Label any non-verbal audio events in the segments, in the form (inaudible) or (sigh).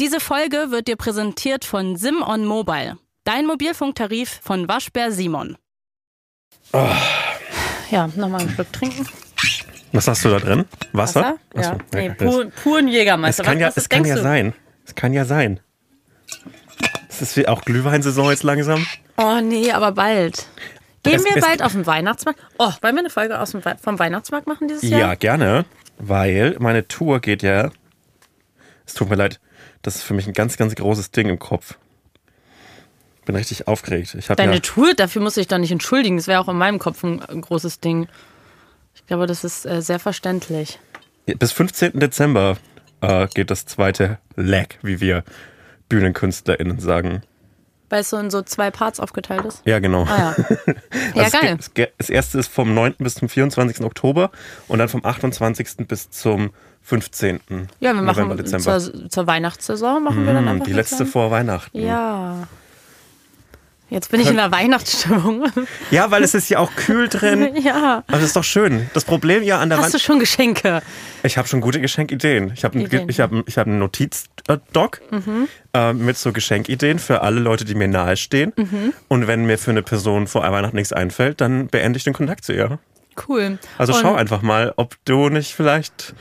Diese Folge wird dir präsentiert von Sim on Mobile, dein Mobilfunktarif von Waschbär Simon. Oh. Ja, nochmal einen Schluck trinken. Was hast du da drin? Wasser? Wasser? Ja, nee, das- pur, puren Jägermeister. Es kann Was- ja, was es kann ja sein. Es kann ja sein. Es ist wie auch Glühweinsaison jetzt langsam. Oh nee, aber bald. Gehen Es- wir es- bald auf den Weihnachtsmarkt? Oh, wollen wir eine Folge aus dem vom Weihnachtsmarkt machen dieses Ja. Jahr? gerne, weil meine Tour geht ja. Es tut mir leid, das ist für mich ein ganz, ganz großes Ding im Kopf. Bin richtig aufgeregt. Ich Deine ja, Tour, dafür musst du dich doch nicht entschuldigen. Das wäre auch in meinem Kopf ein, ein großes Ding. Ich glaube, das ist äh, sehr verständlich. bis 15. Dezember äh, geht das zweite Leg, wie wir BühnenkünstlerInnen sagen. Weil es so in so zwei Parts aufgeteilt ist. Ja, genau. Ah ja. (laughs) Ja, Also geil. geht- Das erste ist vom 9. bis zum 24. Oktober und dann vom 28. bis zum 15. Ja, wir machen November, Dezember. zur, zur Weihnachtssaison machen wir dann Mm, einfach die letzte kleine- vor Weihnachten. Ja. Jetzt bin ich in der Weihnachtsstimmung. Ja, weil es ist ja auch kühl drin. (laughs) ja. Aber das ist doch schön. Das Problem ja an der Hast du Wand. schon Geschenke? Ich habe schon gute Geschenkideen. Ich habe Ideen. ich hab, ich hab einen Notiz-Doc Mhm. äh, mit so Geschenkideen für alle Leute, die mir nahestehen. Mhm. Und wenn mir für eine Person vor Weihnachten nichts einfällt, dann beende ich den Kontakt zu ihr. Cool. Also Und- schau einfach mal, ob du nicht vielleicht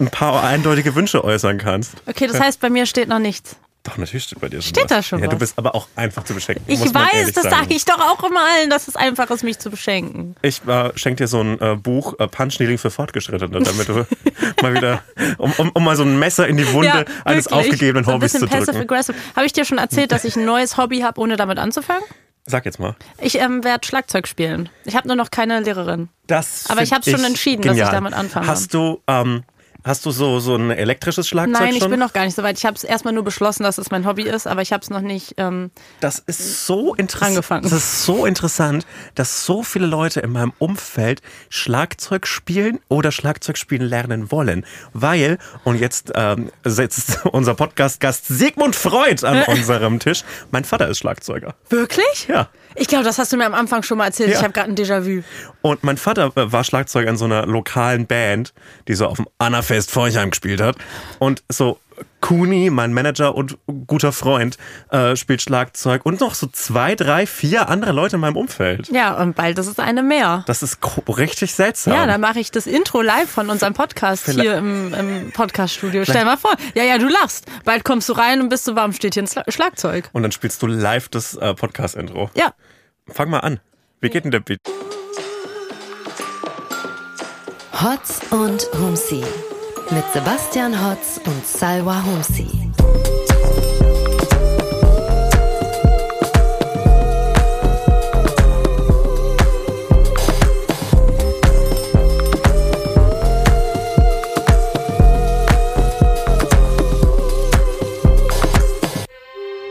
ein paar eindeutige Wünsche äußern kannst. Okay, das heißt, bei mir steht noch nichts. Doch, natürlich steht bei dir schon Steht was. da schon Ja, du was? bist aber auch einfach zu beschenken. Ich weiß, das sage ich doch auch immer allen, dass es einfach ist, mich zu beschenken. Ich äh, schenke dir so ein äh, Buch, äh, Punch-Needling für Fortgeschrittene, damit du (laughs) mal wieder, um, um, um mal so ein Messer in die Wunde eines wirklich. aufgegebenen so Hobbys zu drücken. aggressive. Habe ich dir schon erzählt, dass ich ein neues Hobby habe, ohne damit anzufangen? Sag jetzt mal. Ich ähm, werde Schlagzeug spielen. Ich habe nur noch keine Lehrerin. Das Aber ich hab's schon entschieden, dass ich genial. damit anfange. Hast du, ähm, hast du so, so ein elektrisches Schlagzeug Nein, ich schon? bin noch gar nicht so weit. Ich habe es erstmal nur beschlossen, dass es mein Hobby ist, aber ich habe es noch nicht. Ähm, Das ist so interessant. Angefangen. Das ist so interessant, dass so viele Leute in meinem Umfeld Schlagzeug spielen oder Schlagzeug spielen lernen wollen. Weil, und jetzt ähm, sitzt (laughs) unser Podcast-Gast Sigmund Freud an (laughs) unserem Tisch. Mein Vater ist Schlagzeuger. Wirklich? Ja. Ich glaube, das hast du mir am Anfang schon mal erzählt. Ja. Ich habe gerade ein Déjà-vu. Und mein Vater äh, war Schlagzeuger in so einer lokalen Band, die so auf dem Annafest Forchheim gespielt hat. Und so Kuni, mein Manager und guter Freund, äh, spielt Schlagzeug und noch so zwei, drei, vier andere Leute in meinem Umfeld. Ja, und bald ist es eine mehr. Das ist richtig seltsam. Ja, dann mache ich das Intro live von unserem Podcast Vielleicht- hier im, im Podcaststudio. Stell mal vor. Ja, ja, du lachst. Bald kommst du rein und bist so, warum steht hier ein Schla- Schlagzeug? und dann spielst du live das äh, Podcast-Intro. Ja. Fang mal an. Wie geht denn der Beat? Hotz und Humsi mit Sebastian Hotz und Salwa Humsi.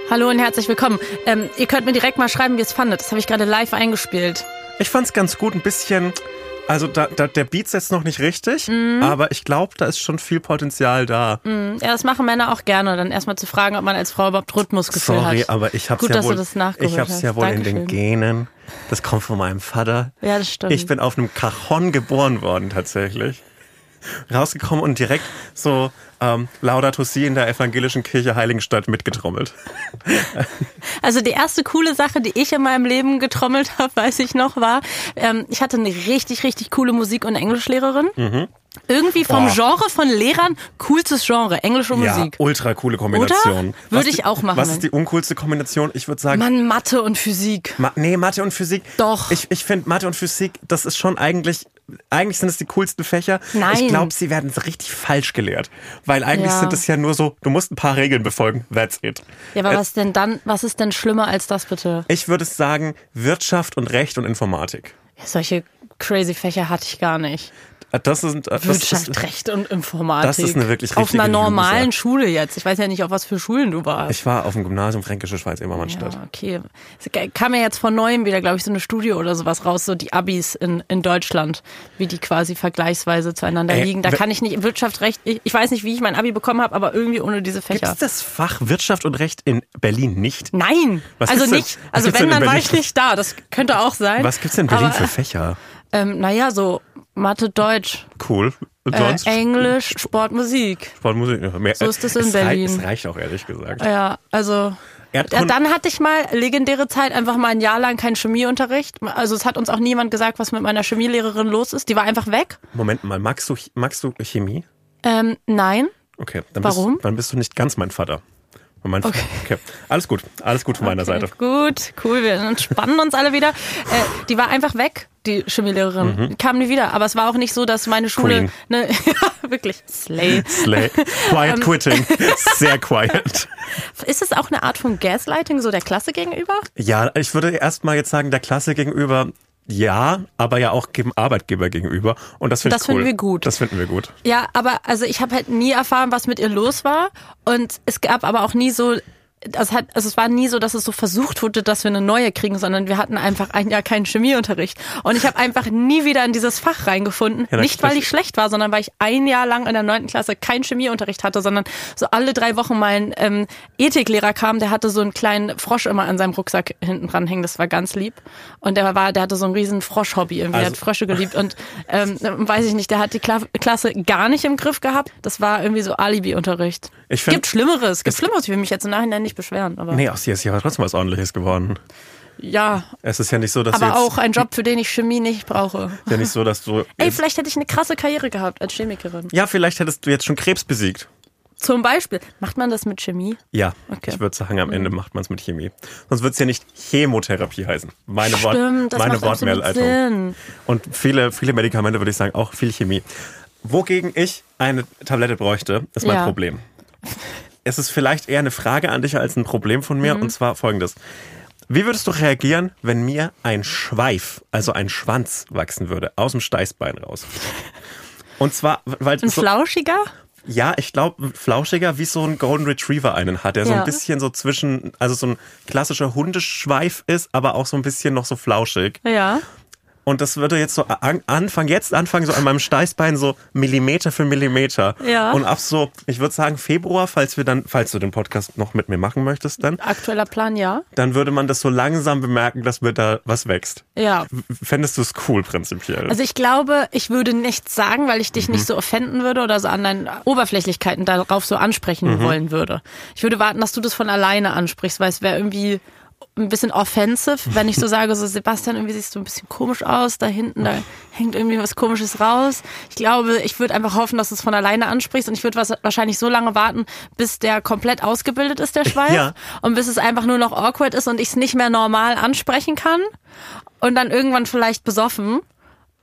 Hallo und herzlich willkommen. Ähm, ihr könnt mir direkt mal schreiben, wie ihr es fandet. Das habe ich gerade live eingespielt. Ich fand's ganz gut, ein bisschen. Also da, da, der Beat setzt noch nicht richtig, Mhm. aber ich glaube, da ist schon viel Potenzial da. Ja, das machen Männer auch gerne, dann erstmal zu fragen, ob man als Frau überhaupt Rhythmusgefühl Sorry, hat. aber ich hab's Gut, ja dass wohl, du das nachgeholt ich hab's ja wohl in den Genen. Das kommt von meinem Vater. Ja, das stimmt. Ich bin auf einem Cajon geboren worden tatsächlich. Rausgekommen und direkt so ähm, Laudato Si in der evangelischen Kirche Heiligenstadt mitgetrommelt. (laughs) Also die erste coole Sache, die ich in meinem Leben getrommelt (laughs) habe, weiß ich noch, war, ähm, ich hatte eine richtig, richtig coole Musik- und Englischlehrerin. Irgendwie vom. Oh. Genre von Lehrern, coolstes Genre, englische Ja, Musik. ultra coole Kombination. Würde ich auch machen. Was ist die uncoolste Kombination? Ich würde sagen, Mann, Mathe und Physik. Ma nee, Mathe und Physik. Doch. Ich, ich finde Mathe und Physik, das ist schon eigentlich, eigentlich sind es die coolsten Fächer. Nein. Ich glaube, sie werden richtig falsch gelehrt. Weil eigentlich Ja. sind es ja nur so, du musst ein paar Regeln befolgen, that's it. Ja, aber Äh, was denn dann, was ist denn schlimmer als das bitte? Ich würde sagen, Wirtschaft und Recht und Informatik. Ja, solche crazy Fächer hatte ich gar nicht. Äh, Das sind, äh, das Wirtschaft, ist, Recht und Informatik. das ist eine wirklich Auf einer richtige normalen Lügensache. Schule jetzt. Ich weiß ja nicht, auf was für Schulen du warst. Ich war auf dem Gymnasium Fränkische Schweiz, Immermannstadt. Ja, okay. Es kam ja jetzt von neuem wieder, glaube ich, so eine Studie oder sowas raus, so die Abis in, in Deutschland, wie die quasi vergleichsweise zueinander Ey, liegen. Da kann ich nicht, Wirtschaft, Recht, ich, ich weiß nicht, wie ich mein Abi bekommen habe, aber irgendwie ohne diese Gibt Fächer. es das Fach Wirtschaft und Recht in Berlin nicht? Nein, Was also nicht, also wenn, dann war ich nicht da, das könnte auch sein. Was gibt's denn in Berlin aber, für Fächer? Ähm, naja, so Mathe, Deutsch, Cool. Äh? Englisch, Sport, Musik. Sportmusik. Ja, mehr- So ist es in rei- Berlin. Es reicht auch, ehrlich gesagt. Ja, also. Ja, Erdkunde- dann hatte ich mal legendäre Zeit, einfach mal ein Jahr lang keinen Chemieunterricht. Also es hat uns auch niemand gesagt, was mit meiner Chemielehrerin los ist. Die war einfach weg. Moment mal, magst du, magst du Chemie? Ähm, nein. Okay. Dann Warum? Bist, dann bist du nicht ganz mein Vater. Okay. okay. Alles gut. Alles gut von meiner Okay, Seite. Gut, cool, wir entspannen uns alle wieder. Äh, die war einfach weg, die Chemielehrerin. Die kam nie wieder. Aber es war auch nicht so, dass meine Schule. Mhm. Ne, (laughs) ja, wirklich. Slay. Slay. Ähm. Quiet quitting. (laughs) Sehr quiet. Ist es auch eine Art von Gaslighting, so der Klasse gegenüber? Ja, ich würde erstmal jetzt sagen, der Klasse gegenüber ja, aber ja auch dem Arbeitgeber gegenüber. Und das finde Das ich cool. finden wir gut. Das finden wir gut. Ja, aber also ich habe halt nie erfahren, was mit ihr los war. Und es gab aber auch nie so. Also, hat, also es war nie so, dass es so versucht wurde, dass wir eine neue kriegen, sondern wir hatten einfach ein Jahr keinen Chemieunterricht. Und ich habe einfach nie wieder in dieses Fach reingefunden. Ja, Nicht, weil ich schlecht war, sondern weil ich ein Jahr lang in der neunten Klasse keinen Chemieunterricht hatte, sondern so alle drei Wochen mein ähm, Ethiklehrer kam, der hatte so einen kleinen Frosch immer an seinem Rucksack hinten dran hängen. Das war ganz lieb. Und der war, der hatte so ein riesen Frosch-Hobby irgendwie. der Also- hat Frösche geliebt. Und ähm, weiß ich nicht, der hat die Kla Klasse gar nicht im Griff gehabt. Das war irgendwie so Alibi-Unterricht. Ich find- gibt Schlimmeres, gibt Schlimmeres. Ich will mich jetzt im Nachhinein nicht beschweren. Aber Nee, aus hier ist ja trotzdem was ordentliches geworden. ja, Es ist ja nicht so, dass aber auch ein Job, für den ich Chemie nicht brauche. ja nicht so, dass du (laughs) Ey, vielleicht hätte ich eine krasse Karriere gehabt als Chemikerin. ja, vielleicht hättest du jetzt schon Krebs besiegt. Zum Beispiel. Macht man das mit Chemie? Ja, Okay. ich würde sagen, am Ende macht man es mit Chemie. Sonst wird es ja nicht Chemotherapie heißen. Meine, Wort, Stimmt, das meine Wortmehrleitung. Sinn. Und viele, viele Medikamente würde ich sagen, auch viel Chemie. Wogegen ich eine Tablette bräuchte, ist mein Ja. Problem. (laughs) Es ist vielleicht eher eine Frage an dich als ein Problem von Mhm. mir, und zwar folgendes. Wie würdest du reagieren, wenn mir ein Schweif, also ein Schwanz wachsen würde, aus dem Steißbein raus? Und zwar, weil Ein so, flauschiger? ja, ich glaube, flauschiger, wie so ein Golden Retriever einen hat, der so Ja. ein bisschen so zwischen, also so ein klassischer Hundeschweif ist, aber auch so ein bisschen noch so flauschig. Ja. Und das würde jetzt so an, anfangen, jetzt anfangen, so an meinem Steißbein so Millimeter für Millimeter. Ja. Und ab so, ich würde sagen Februar, falls wir dann, falls du den Podcast noch mit mir machen möchtest, dann, Aktueller Plan, ja. dann würde man das so langsam bemerken, dass mir da was wächst. Ja. Fändest du es cool prinzipiell? Also ich glaube, ich würde nichts sagen, weil ich dich Mhm. nicht so offenden würde oder so an deinen Oberflächlichkeiten darauf so ansprechen Mhm. wollen würde. Ich würde warten, dass du das von alleine ansprichst, weil es wäre irgendwie ein bisschen offensive, wenn ich so sage, so Sebastian, irgendwie siehst du ein bisschen komisch aus, da hinten, da hängt irgendwie was komisches raus. Ich glaube, ich würde einfach hoffen, dass du es von alleine ansprichst und ich würde wahrscheinlich so lange warten, bis der komplett ausgebildet ist, der (laughs) Schweif. Ja. Und bis es einfach nur noch awkward ist und ich es nicht mehr normal ansprechen kann. Und dann irgendwann vielleicht besoffen,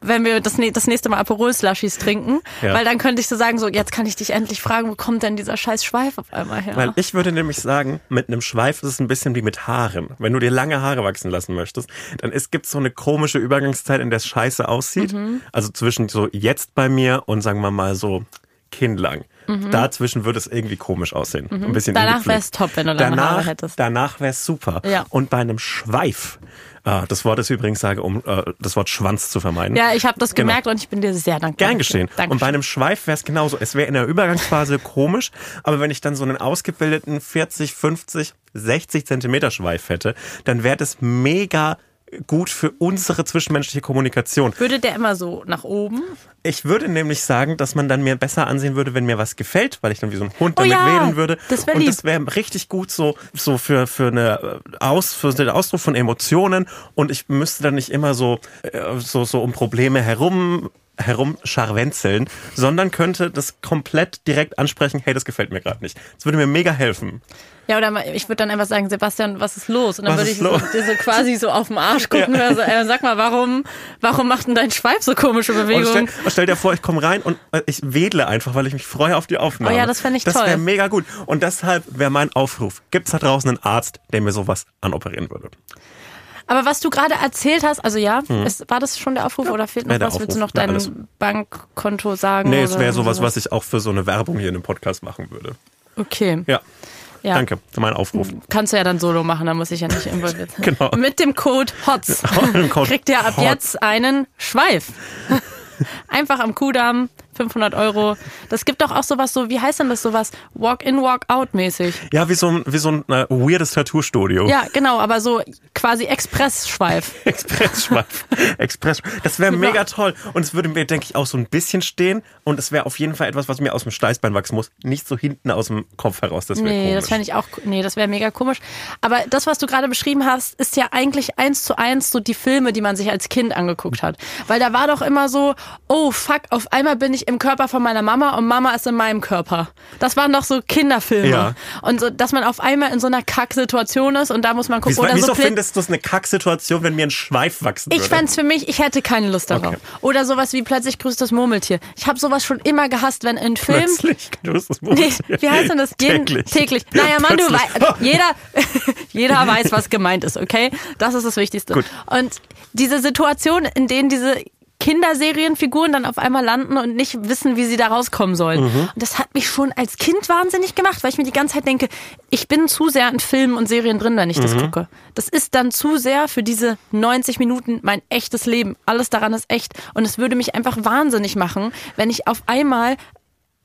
wenn wir das, das nächste Mal Aperol-Slushies trinken. Ja. Weil dann könnte ich so sagen, so jetzt kann ich dich endlich fragen, wo kommt denn dieser scheiß Schweif auf einmal her? Weil ich würde nämlich sagen, mit einem Schweif ist es ein bisschen wie mit Haaren. Wenn du dir lange Haare wachsen lassen möchtest, dann ist, gibt's so eine komische Übergangszeit, in der es scheiße aussieht. Mhm. Also zwischen so jetzt bei mir und sagen wir mal so kindlang. Dazwischen würde es irgendwie komisch aussehen. Ein bisschen Mhm. Danach ungepflegt. wär's top, wenn du lange danach, Haare hättest. Danach wär's super. Ja. Und bei einem Schweif, ah, das Wort ist übrigens sage, um äh, das Wort Schwanz zu vermeiden. ja, ich habe das Genau. gemerkt und ich bin dir sehr dankbar. Gern geschehen. Dankeschön. Und bei einem Schweif wäre es genauso. Es wäre in der Übergangsphase (laughs) komisch, aber wenn ich dann so einen ausgebildeten 40, 50, 60 Zentimeter Schweif hätte, dann wäre das mega gut für unsere zwischenmenschliche Kommunikation. Würde der immer so nach oben? Ich würde nämlich sagen, dass man dann mir besser ansehen würde, wenn mir was gefällt, weil ich dann wie so ein Hund Oh damit ja, wedeln würde. das wär Und das wäre richtig gut so, so für, für eine äh, Aus, für den Ausdruck von Emotionen. Und ich müsste dann nicht immer so, äh, so, so um Probleme herum herumscharwenzeln, sondern könnte das komplett direkt ansprechen, hey, das gefällt mir gerade nicht. Das würde mir mega helfen. Ja, oder mal- ich würde dann einfach sagen, Sebastian, was ist los? Und dann Was würde ich so, so quasi so auf den Arsch gucken Ja. oder so, äh, sag mal, warum, warum macht denn dein Schweif so komische stell, Bewegungen? und stell dir vor, ich komme rein und äh, ich wedle einfach, weil ich mich freue auf die Aufnahme. Oh ja, das fänd ich Das toll. wäre mega gut. Und deshalb wäre mein Aufruf, gibt's da draußen einen Arzt, der mir sowas anoperieren würde? Aber was du gerade erzählt hast, also ja, ist, war das schon der Aufruf oder fehlt noch was? Willst du Aufruf. noch Ja, dein alles. Bankkonto sagen? Nee, es wäre sowas, was ich auch für so eine Werbung hier in dem Podcast machen würde. Okay. Ja, Ja. danke für meinen Aufruf. Kannst du ja dann solo machen, da muss ich ja nicht involviert sein. (laughs) Genau. Mit dem Code HOTS (laughs) kriegt ihr ab HOTS. jetzt einen Schweif. (laughs) Einfach am Kudamm 500 Euro. Das gibt doch auch sowas so, wie heißt denn das sowas? Walk-in, Walk-out mäßig. Ja, wie so ein, wie so ein äh, weirdes Tattoo-Studio. Ja, genau, aber so quasi Express-Schweif. (laughs) Expressschweif. Express. Das wäre mega toll. Und es würde mir, denke ich, auch so ein bisschen stehen. Und es wäre auf jeden Fall etwas, was mir aus dem Steißbein wachsen muss. Nicht so hinten aus dem Kopf heraus. Das wäre Nee, komisch. das fände ich auch, nee, das wäre mega komisch. Aber das, was du gerade beschrieben hast, ist ja eigentlich eins zu eins so die Filme, die man sich als Kind angeguckt hat. Weil da war doch immer so, oh fuck, auf einmal bin ich im Körper von meiner Mama und Mama ist in meinem Körper. Das waren doch so Kinderfilme. Ja. Und so, dass man auf einmal in so einer Kacksituation ist und da muss man gucken. Wieso, oder wieso so findest du es eine Kacksituation, wenn mir ein Schweif wachsen ich würde? fänd's für mich, ich hätte keine Lust darauf. Okay. Oder sowas wie plötzlich grüßt das Murmeltier. Ich habe sowas schon immer gehasst, wenn in Filmen Plötzlich, bist das Nee, Murmeltier. wie heißt denn das? Jeden, Täglich. täglich. Naja, Mann, du weißt, (laughs) jeder, (laughs) jeder weiß, was gemeint ist, okay? Das ist das Wichtigste. Gut. Und diese Situation, in denen diese Kinderserienfiguren dann auf einmal landen und nicht wissen, wie sie da rauskommen sollen. Mhm. Und das hat mich schon als Kind wahnsinnig gemacht, weil ich mir die ganze Zeit denke, ich bin zu sehr in Filmen und Serien drin, wenn ich Mhm. das gucke. Das ist dann zu sehr für diese 90 Minuten mein echtes Leben. Alles daran ist echt. Und es würde mich einfach wahnsinnig machen, wenn ich auf einmal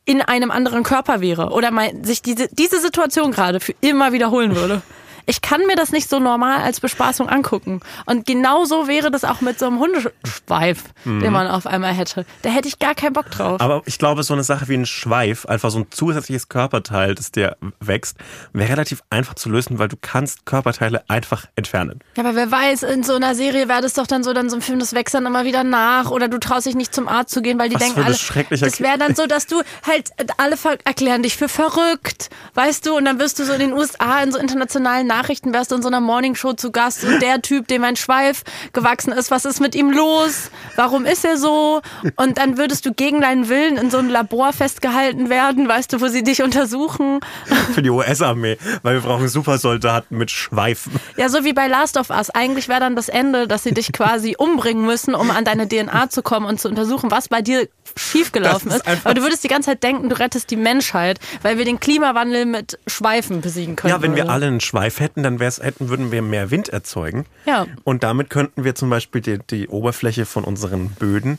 in einem anderen Körper wäre oder mal sich diese, diese Situation gerade für immer wiederholen würde. Ich kann mir das nicht so normal als Bespaßung angucken. Und genauso wäre das auch mit so einem Hundeschweif, den man auf einmal hätte. Da hätte ich gar keinen Bock drauf. Aber ich glaube, so eine Sache wie ein Schweif, einfach so ein zusätzliches Körperteil, das dir wächst, wäre relativ einfach zu lösen, weil du kannst Körperteile einfach entfernen. Ja, aber wer weiß, in so einer Serie wäre das doch dann so, dann so ein Film, das wächst dann immer wieder nach oder du traust dich nicht zum Arzt zu gehen, weil die Was denken alle, das wäre dann so, dass du halt, alle ver erklären dich für verrückt, weißt du, und dann wirst du so in den USA in so internationalen Nachrichten, wärst du in so einer Morningshow zu Gast und der Typ, dem ein Schweif gewachsen ist, was ist mit ihm los? Warum ist er so? Und dann würdest du gegen deinen Willen in so einem Labor festgehalten werden, weißt du, wo sie dich untersuchen. Für die US-Armee, weil wir brauchen Supersoldaten mit Schweifen. Ja, so wie bei Last of Us. Eigentlich wäre dann das Ende, dass sie dich quasi umbringen müssen, um an deine DNA zu kommen und zu untersuchen, was bei dir schiefgelaufen ist ist. Aber du würdest die ganze Zeit denken, du rettest die Menschheit, weil wir den Klimawandel mit Schweifen besiegen können. Ja, wenn wir alle einen Schweif hätten, dann wär's, hätten, würden wir mehr Wind erzeugen. Ja. Und damit könnten wir zum Beispiel die, die Oberfläche von unseren Böden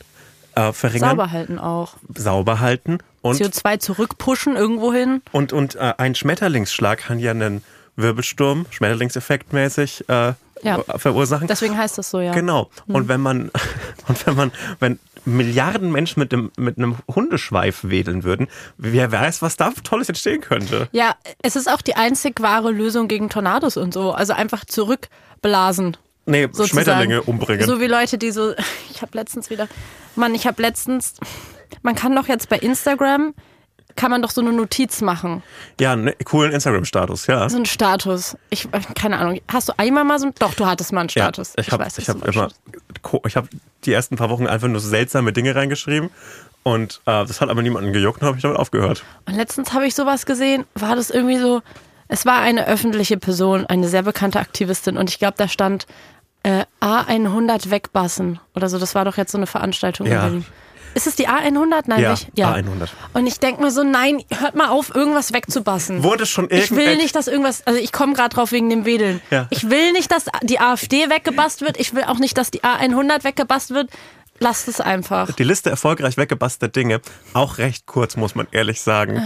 äh, verringern, sauber halten auch. sauber halten. Und, CO2 zurückpushen irgendwo hin. und, und äh, ein Schmetterlingsschlag kann ja einen Wirbelsturm, Schmetterlingseffekt mäßig, äh, Ja. verursachen. Deswegen heißt das so, ja. Genau. Und wenn man, (laughs) und wenn man, wenn Milliarden Menschen mit einem, mit einem Hundeschweif wedeln würden, wer weiß, was da Tolles entstehen könnte. Ja, es ist auch die einzig wahre Lösung gegen Tornados und so. Also einfach zurückblasen. Nee, sozusagen. Schmetterlinge umbringen. So wie Leute, die so. (laughs) Ich habe letztens wieder. Mann, ich habe letztens. Man kann doch jetzt bei Instagram. Kann man doch so eine Notiz machen. ja, einen coolen Instagram-Status, ja. So einen Status. Ich, keine Ahnung. Hast du einmal mal so ein. Doch, du hattest mal einen Status. Ja, ich habe weiß, ich dass hab immer, einen ich habe die ersten paar Wochen einfach nur seltsame Dinge reingeschrieben und äh, das hat aber niemanden gejuckt und habe ich damit aufgehört. Und letztens habe ich sowas gesehen, war das irgendwie so, es war eine öffentliche Person, eine sehr bekannte Aktivistin und ich glaube, da stand äh, A100 wegbassen oder so. Das war doch jetzt so eine Veranstaltung Ja. in Berlin. Ist es die A100? Nein, Ja, welche? A100. Und ich denke mir so, nein, hört mal auf, irgendwas wegzubassen. Wurde schon ich will nicht, dass irgendwas, also ich komme gerade drauf wegen dem Wedeln. Ja. Ich will nicht, dass die AfD weggebast wird. Ich will auch nicht, dass die A100 weggebast wird. Lasst es einfach. Die Liste erfolgreich weggebastete Dinge, auch recht kurz, muss man ehrlich sagen.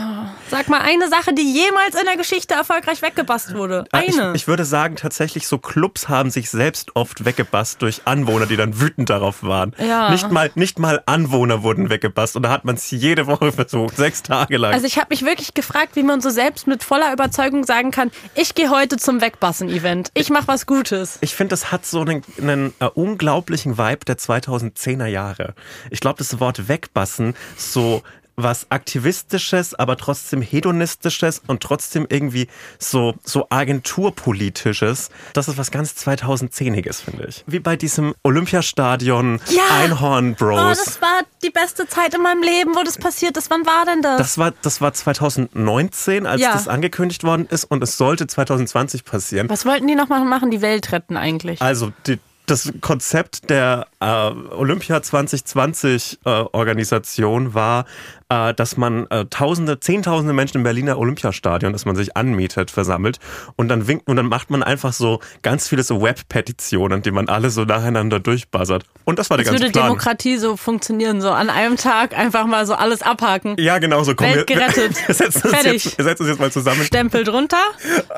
Sag mal eine Sache, die jemals in der Geschichte erfolgreich weggebast wurde. Ich, Eine. ich würde sagen, tatsächlich so Clubs haben sich selbst oft weggebast durch Anwohner, die dann wütend darauf waren. Ja. Nicht mal, nicht mal Anwohner wurden weggebast und da hat man es jede Woche (laughs) versucht, sechs Tage lang. Also ich habe mich wirklich gefragt, wie man so selbst mit voller Überzeugung sagen kann, ich gehe heute zum Wegbassen-Event. Ich mache was Gutes. Ich finde, das hat so einen, einen äh, unglaublichen Vibe der 2010er Jahre. Ich glaube, das Wort wegbassen, so was aktivistisches, aber trotzdem hedonistisches und trotzdem irgendwie so, so agenturpolitisches. Das ist was ganz 2010iges, finde ich. Wie bei diesem Olympiastadion Ja. Einhorn Bros. Oh, das war die beste Zeit in meinem Leben, wo das passiert ist. Wann war denn das? Das war, das war 2019, als Ja. das angekündigt worden ist und es sollte 2020 passieren. was wollten die noch mal machen? Die Welt retten eigentlich. Also die, das Konzept der äh, Olympia 2020 äh, Organisation war, äh, dass man äh, Tausende, Zehntausende Menschen im Berliner Olympiastadion, dass man sich anmietet, versammelt und dann winkt und dann macht man einfach so ganz viele so Web-Petitionen, die man alle so nacheinander durchbuzzert. Und das war der Als ganze würde Plan. Demokratie so funktionieren, so an einem Tag einfach mal so alles abhaken. Ja, genau so. Komm, Welt wir, gerettet. (laughs) Wir setzen, uns Fertig. jetzt, wir setzen uns jetzt mal zusammen. Stempel drunter.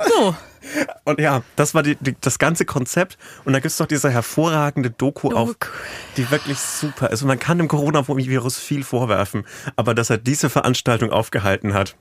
So. Und ja, das war die, die, das ganze Konzept. Und da gibt es doch diese hervorragende Doku auf, Doku. die wirklich super ist. Und man kann dem Coronavirus viel vorwerfen, aber dass er diese Veranstaltung aufgehalten hat,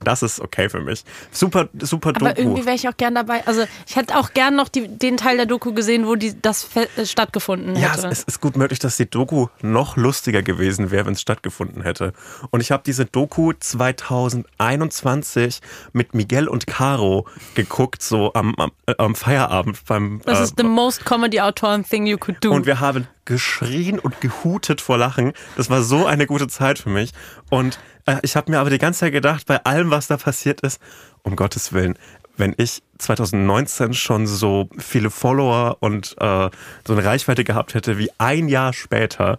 das ist okay für mich. Super, super Aber Doku. irgendwie wäre ich auch gern dabei. Also ich hätte auch gern noch die, den Teil der Doku gesehen, wo die, das äh, stattgefunden Ja, es, hätte. es ist gut möglich, dass die Doku noch lustiger gewesen wäre, wenn es stattgefunden hätte. Und ich habe diese Doku 2021 mit Miguel und Caro geguckt, so am, am, äh, am Feierabend beim. das äh, ist the most comedy auteur thing you could do. Und wir haben geschrien und gehutet vor Lachen. Das war so eine gute Zeit für mich. Und äh, ich habe mir aber die ganze Zeit gedacht, bei allem, was da passiert ist, um Gottes Willen, wenn ich 2019 schon so viele Follower und äh, so eine Reichweite gehabt hätte wie ein Jahr später,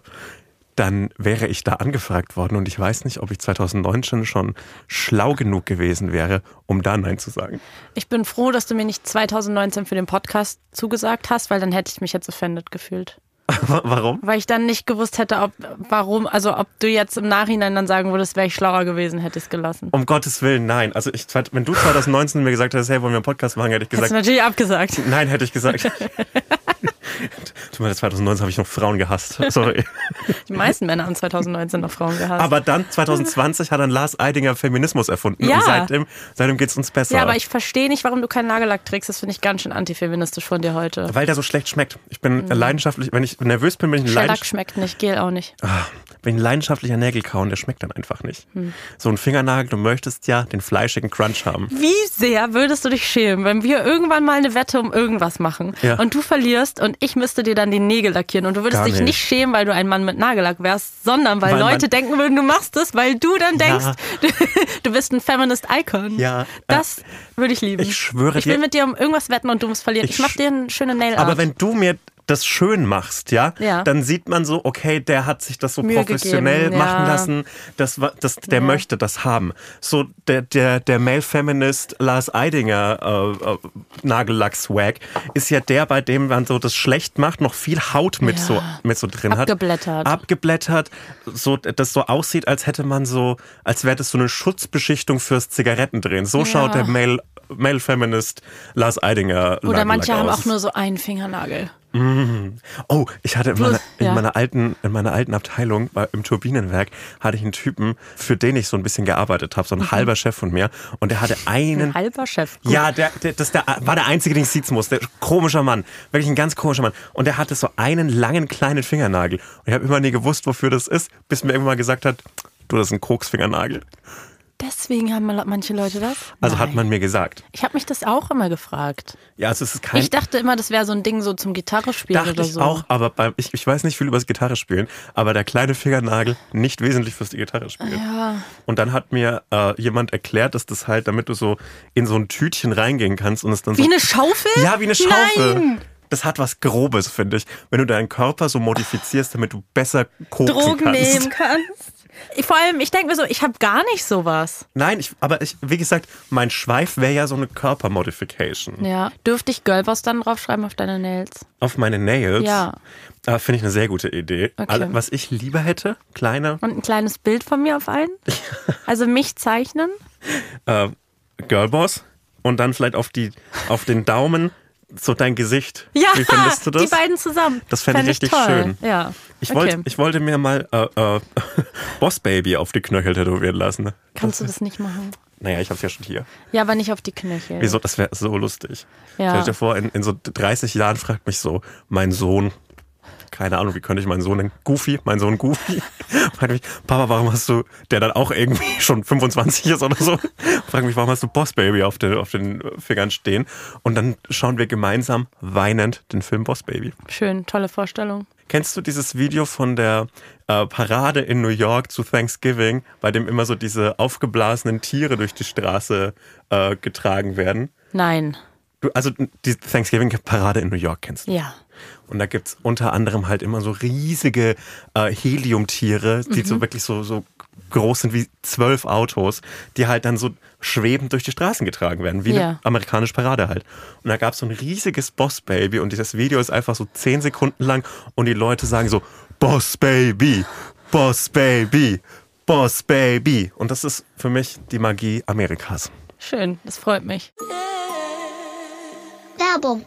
dann wäre ich da angefragt worden und ich weiß nicht, ob ich 2019 schon schlau genug gewesen wäre, um da Nein zu sagen. ich bin froh, dass du mir nicht 2019 für den Podcast zugesagt hast, weil dann hätte ich mich jetzt offended gefühlt. Warum? Weil ich dann nicht gewusst hätte, ob warum, also ob du jetzt im Nachhinein dann sagen würdest, wäre ich schlauer gewesen, hätte ich es gelassen. Um Gottes Willen, nein. Also ich, wenn du 2019 mir gesagt hättest, hey, wollen wir einen Podcast machen, hätte ich Hättest gesagt, du natürlich abgesagt. Nein, hätte ich gesagt. (laughs) Tut mir leid, 2019 habe ich noch Frauen gehasst. (laughs) Sorry. Die meisten Männer haben 2019 noch Frauen gehasst. Aber dann 2020 hat dann Lars Eidinger Feminismus erfunden Ja. und seitdem, seitdem geht es uns besser. ja, aber ich verstehe nicht, warum du keinen Nagellack trägst. Das finde ich ganz schön antifeministisch von dir heute. weil der so schlecht schmeckt. Ich bin leidenschaftlich, wenn ich nervös bin, bin ich ein, Shellac leidens schmeckt nicht, Gel auch nicht. Bin ich ein leidenschaftlicher Nägelkau und der schmeckt dann einfach nicht. Hm. So ein Fingernagel, du möchtest ja den fleischigen Crunch haben. Wie sehr würdest du dich schämen, wenn wir irgendwann mal eine Wette um irgendwas machen Ja. und du verlierst und ich müsste dir dann die Nägel lackieren und du würdest Gar dich nicht. nicht schämen, weil du ein Mann mit Nagellack wärst, sondern weil, Weil Leute denken würden, du machst es, weil du dann denkst, Ja. du, (laughs) du bist ein Feminist Icon. Ja. Das würde ich lieben. Ich schwöre Ich will dir- mit dir um irgendwas wetten und du musst verlieren. Ich, Ich mach dir eine schöne Nail Art. Aber wenn du mir das schön machst, ja, Ja. dann sieht man so, okay, der hat sich das so Mühe professionell gegeben, machen ja. lassen, das, das, der Ja. möchte das haben. So der, der, der Male Feminist Lars Eidinger äh, äh, Nagellack-Swag ist ja der, bei dem man so das schlecht macht, noch viel Haut mit, so, mit so drin Abgeblättert. hat. Abgeblättert. So, das so aussieht, als hätte man so, als wäre das so eine Schutzbeschichtung fürs Zigarettendrehen. So schaut der Male, Male Feminist Lars Eidinger Oder manche Nagellack haben aus. auch nur so einen Fingernagel. Oh, ich hatte in meiner, in Ja. meiner alten, in meiner alten Abteilung bei, im Turbinenwerk hatte ich einen Typen, für den ich so ein bisschen gearbeitet habe, so ein Mhm. halber Chef von mir, und der hatte einen. Ein halber Chef. Gut. Ja, der, der, das der, war der einzige, den ich siezen. Der, komischer Mann. Wirklich ein ganz komischer Mann. Und der hatte so einen langen, kleinen Fingernagel. Und ich habe immer nie gewusst, wofür das ist, bis mir irgendwann mal gesagt hat, du, das ist ein Koksfingernagel. Deswegen haben manche Leute das? Also hat Nein. man mir gesagt. Ich habe mich das auch immer gefragt. Ja, also es ist kein. Ich dachte immer, das wäre so ein Ding so zum Gitarre spielen Dachte oder ich so. auch, aber beim, ich, ich weiß nicht viel über das Gitarre spielen, aber der kleine Fingernagel nicht wesentlich fürs Gitarre spielen. Ja. Und dann hat mir äh, jemand erklärt, dass das halt, damit du so in so ein Tütchen reingehen kannst und es dann so. Wie eine Schaufel? ja, wie eine Schaufel. Nein. Das hat was Grobes, finde ich. Wenn du deinen Körper so modifizierst, damit du besser koksen Drogen kannst. nehmen kannst. Ich- Vor allem, ich denke mir so, ich habe gar nicht sowas. Nein, ich, aber ich, wie gesagt, mein Schweif wäre ja so eine Körpermodification. Ja. Dürfte ich Girlboss dann draufschreiben auf deine Nails? Auf meine Nails. Ja. Äh, Finde ich eine sehr gute Idee. Okay. Was ich lieber hätte, kleine Und ein kleines Bild von mir auf einen? (laughs) Also mich zeichnen? äh, Girlboss und dann vielleicht auf, die, auf den Daumen so dein Gesicht. Ja, Wie findest du (laughs) das? die beiden zusammen. Das fände ich richtig toll. schön. Ja. Ich, okay. wollte, ich wollte mir mal äh, äh, (laughs) Boss Baby auf die Knöchel tätowieren lassen. Kannst du das nicht machen? Naja, ich hab's ja schon hier. Ja, aber nicht auf die Knöchel. Wieso? Das wäre so lustig. Ja. Stell dir vor, in, in so 30 Jahren fragt mich so mein Sohn, keine Ahnung, wie könnte ich meinen Sohn nennen? Goofy, mein Sohn Goofy, (laughs) fragt mich, Papa, warum hast du, der dann auch irgendwie (laughs) schon 25 ist oder so, fragt mich, warum hast du Boss Baby auf den, auf den Fingern stehen? Und dann schauen wir gemeinsam weinend den Film Boss Baby. Schön, tolle Vorstellung. Kennst du dieses Video von der äh, Parade in New York zu Thanksgiving, bei dem immer so diese aufgeblasenen Tiere durch die Straße äh, getragen werden? Nein. du, also die Thanksgiving-Parade in New York kennst du. Ja. Und da gibt's unter anderem halt immer so riesige äh, Heliumtiere, die Mhm. so wirklich so, so groß sind wie zwölf Autos, die halt dann so schwebend durch die Straßen getragen werden, wie Ja. eine amerikanische Parade halt. Und da gab's so ein riesiges Boss Baby und dieses Video ist einfach so zehn Sekunden lang und die Leute sagen so Boss Baby, Boss Baby, Boss Baby. Und das ist für mich die Magie Amerikas. Schön, das freut mich. Werbung.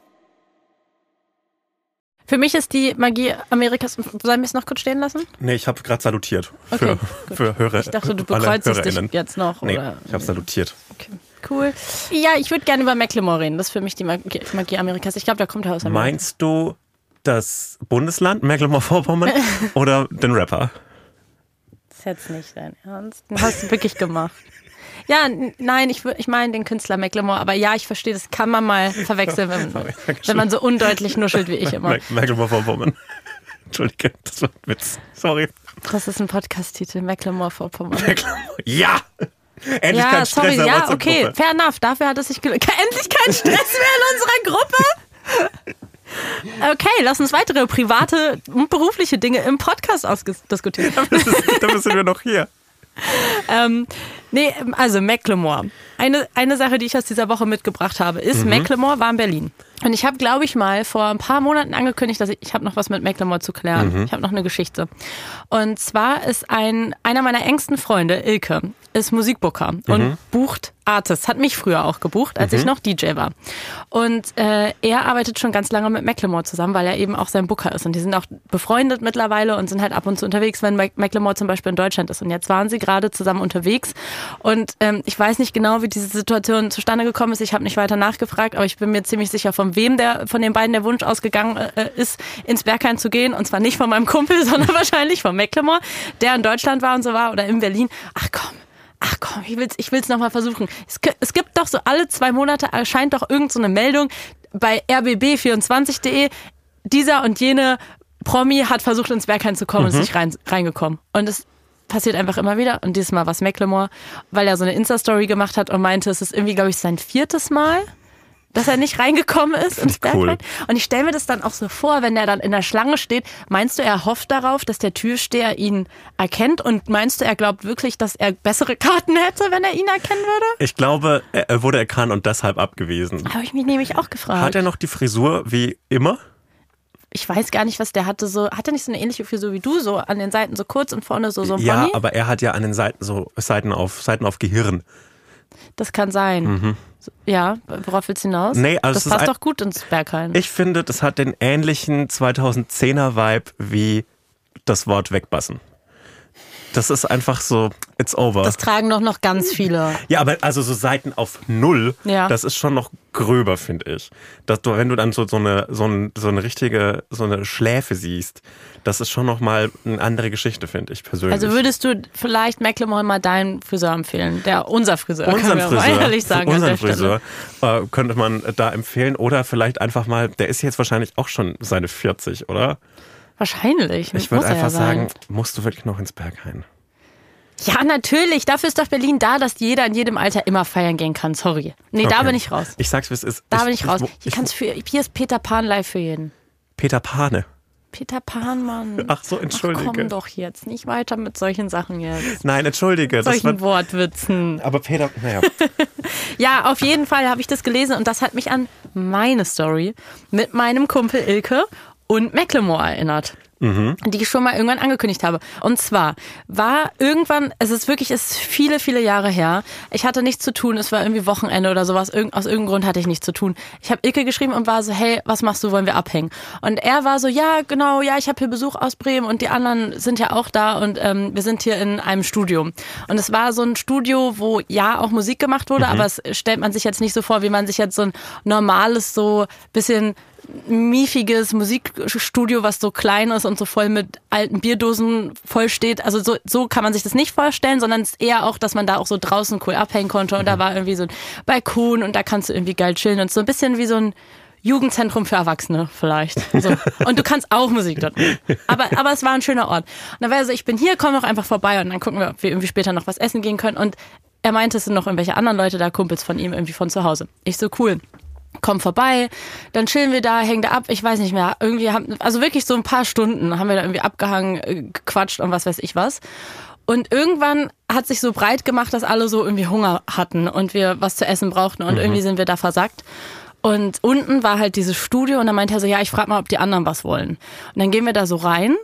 Für mich ist die Magie Amerikas. Sollen wir es noch kurz stehen lassen? Nee, ich habe gerade salutiert. Okay, (laughs) für, für Hörer. Ich dachte, du bekreuzest dich jetzt noch. Nee, oder? ich habe salutiert. Okay. Cool. Ja, ich würde gerne über Macklemore reden. Das ist für mich die Magie, Magie Amerikas. Ich glaube, der kommt ja aus Amerika. Meinst du das Bundesland Mecklenburg-Vorpommern (laughs) oder den Rapper? Das ist jetzt nicht dein Ernst. Den hast du wirklich gemacht. Ja, nein, ich, ich meine den Künstler Macklemore, aber ja, ich verstehe, das kann man mal (laughs) verwechseln, wenn, wenn man so undeutlich nuschelt wie ich immer. Me- Mecklenburg-Vorpommern. (laughs) Entschuldige, das war ein Witz. Sorry. Das ist ein Podcast-Titel, Macklemore Vorpommern. Ja! Endlich Ja, kein Stress sorry, in ja, okay, fair enough. Dafür hat es sich gelohnt. (laughs) Endlich kein Stress mehr in unserer Gruppe. Okay, lass uns weitere private und berufliche Dinge im Podcast ausdiskutieren. Dafür sind wir noch hier. Ähm, nee, also Macklemore. Eine, eine Sache, die ich aus dieser Woche mitgebracht habe, ist, Macklemore war in Berlin. Und ich habe, glaube ich, mal vor ein paar Monaten angekündigt, dass ich, ich habe noch was mit Macklemore zu klären. Ich habe noch eine Geschichte. Und zwar ist ein einer meiner engsten Freunde, Ilke, ist Musikbooker und bucht Artists. Hat mich früher auch gebucht, als ich noch DJ war. Und äh, er arbeitet schon ganz lange mit Macklemore zusammen, weil er eben auch sein Booker ist. Und die sind auch befreundet mittlerweile und sind halt ab und zu unterwegs, wenn Mac- Macklemore zum Beispiel in Deutschland ist. Und jetzt waren sie gerade zusammen unterwegs. Und ähm, ich weiß nicht genau, wie diese Situation zustande gekommen ist. Ich habe nicht weiter nachgefragt, aber ich bin mir ziemlich sicher von wem der, von den beiden der Wunsch ausgegangen äh, ist, ins Berghain zu gehen. Und zwar nicht von meinem Kumpel, (laughs) sondern wahrscheinlich von Mecklemore, der in Deutschland war und so war oder in Berlin. Ach komm, ach komm, ich will's, ich will's noch mal versuchen. Es, es gibt doch so alle zwei Monate erscheint doch irgend so eine Meldung bei rbb24.de. Dieser und jene Promi hat versucht ins Berghain zu kommen und ist nicht rein, reingekommen. Und es passiert einfach immer wieder. Und dieses Mal war es Macklemore, weil er so eine Insta-Story gemacht hat und meinte, es ist irgendwie, glaube ich, sein viertes Mal, dass er nicht reingekommen ist ins cool. Und ich stelle mir das dann auch so vor, wenn er dann in der Schlange steht. Meinst du, er hofft darauf, dass der Türsteher ihn erkennt? Und meinst du, er glaubt wirklich, dass er bessere Karten hätte, wenn er ihn erkennen würde? Ich glaube, er er wurde erkannt und deshalb abgewiesen. Habe ich mich nämlich auch gefragt. Hat er noch die Frisur wie immer? Ich weiß gar nicht, was der hatte. So hat er nicht so eine ähnliche Frisur wie du, so an den Seiten so kurz und vorne so so ein Ja, Pony? aber er hat ja an den Seiten so Seiten auf Seiten auf Gehirn. Das kann sein. So, Ja, worauf willst du hinaus? Mhm. Nee, also das passt doch gut ins Berghain. Ich finde, das hat den ähnlichen 2010er Vibe wie das Wort wegbassen. Das ist einfach so, it's over. Das tragen doch noch ganz viele. ja, aber also so Seiten auf Null, Ja. das ist schon noch gröber, finde ich. Dass du, wenn du dann so, so, eine, so, ein, so eine richtige, so eine Schläfe siehst, das ist schon noch mal eine andere Geschichte, finde ich persönlich. Also würdest du vielleicht Macklemore mal deinen Friseur empfehlen? Der unser Friseur, unseren kann man Friseur, ehrlich sagen. unseren. Friseur äh, könnte man da empfehlen oder vielleicht einfach mal, der ist jetzt wahrscheinlich auch schon seine 40, oder? Wahrscheinlich. Ich würde einfach ja sagen, musst du wirklich noch ins Berghain? Ja, natürlich. Dafür ist doch Berlin da, dass jeder in jedem Alter immer feiern gehen kann. Sorry. Nee, da Okay. bin ich raus. Ich sag's, wie es ist. Da bin ich raus. Ich, Hier, kannst für, hier ist Peter Pan live für jeden. Peter Pane. Peter Pan, Mann. (laughs) Ach so, entschuldige. Ach, komm doch jetzt. Nicht weiter mit solchen Sachen jetzt. Nein, entschuldige. Das Solchen wird, Wortwitzen. aber Peter, naja. (laughs) Ja, auf jeden Fall habe ich das gelesen und das hat mich an meine Story mit meinem Kumpel Ilke und Macklemore erinnert. Die ich schon mal irgendwann angekündigt habe. Und zwar war irgendwann, es ist wirklich, es ist viele, viele Jahre her. Ich hatte nichts zu tun, es war irgendwie Wochenende oder sowas. Irgend, aus irgendeinem Grund hatte ich nichts zu tun. Ich habe Ilke geschrieben und war so, hey, was machst du, wollen wir abhängen? Und er war so, ja, genau, ja, ich habe hier Besuch aus Bremen und die anderen sind ja auch da und ähm, wir sind hier in einem Studio. Und es war so ein Studio, wo ja auch Musik gemacht wurde, aber es stellt man sich jetzt nicht so vor, wie man sich jetzt so ein normales, so bisschen miefiges Musikstudio, was so klein ist und so voll mit alten Bierdosen voll steht. Also so, so kann man sich das nicht vorstellen, sondern es ist eher auch, dass man da auch so draußen cool abhängen konnte und da war irgendwie so ein Balkon und da kannst du irgendwie geil chillen und so ein bisschen wie so ein Jugendzentrum für Erwachsene vielleicht. So. Und du kannst auch Musik dort machen. Aber, aber es war ein schöner Ort. Und dann war er so, ich bin hier, komm doch einfach vorbei und dann gucken wir, ob wir irgendwie später noch was essen gehen können. Und er meinte, es sind noch irgendwelche anderen Leute da, Kumpels von ihm, irgendwie von zu Hause. Ich so, cool komm vorbei, dann chillen wir da, hängen da ab, ich weiß nicht mehr, irgendwie haben, also wirklich so ein paar Stunden haben wir da irgendwie abgehangen, äh, gequatscht und was weiß ich was. Und irgendwann hat sich so breit gemacht, dass alle so irgendwie Hunger hatten und wir was zu essen brauchten und irgendwie sind wir da versackt. Und unten war halt dieses Studio und dann meinte er so, ja, ich frag mal, ob die anderen was wollen. Und dann gehen wir da so rein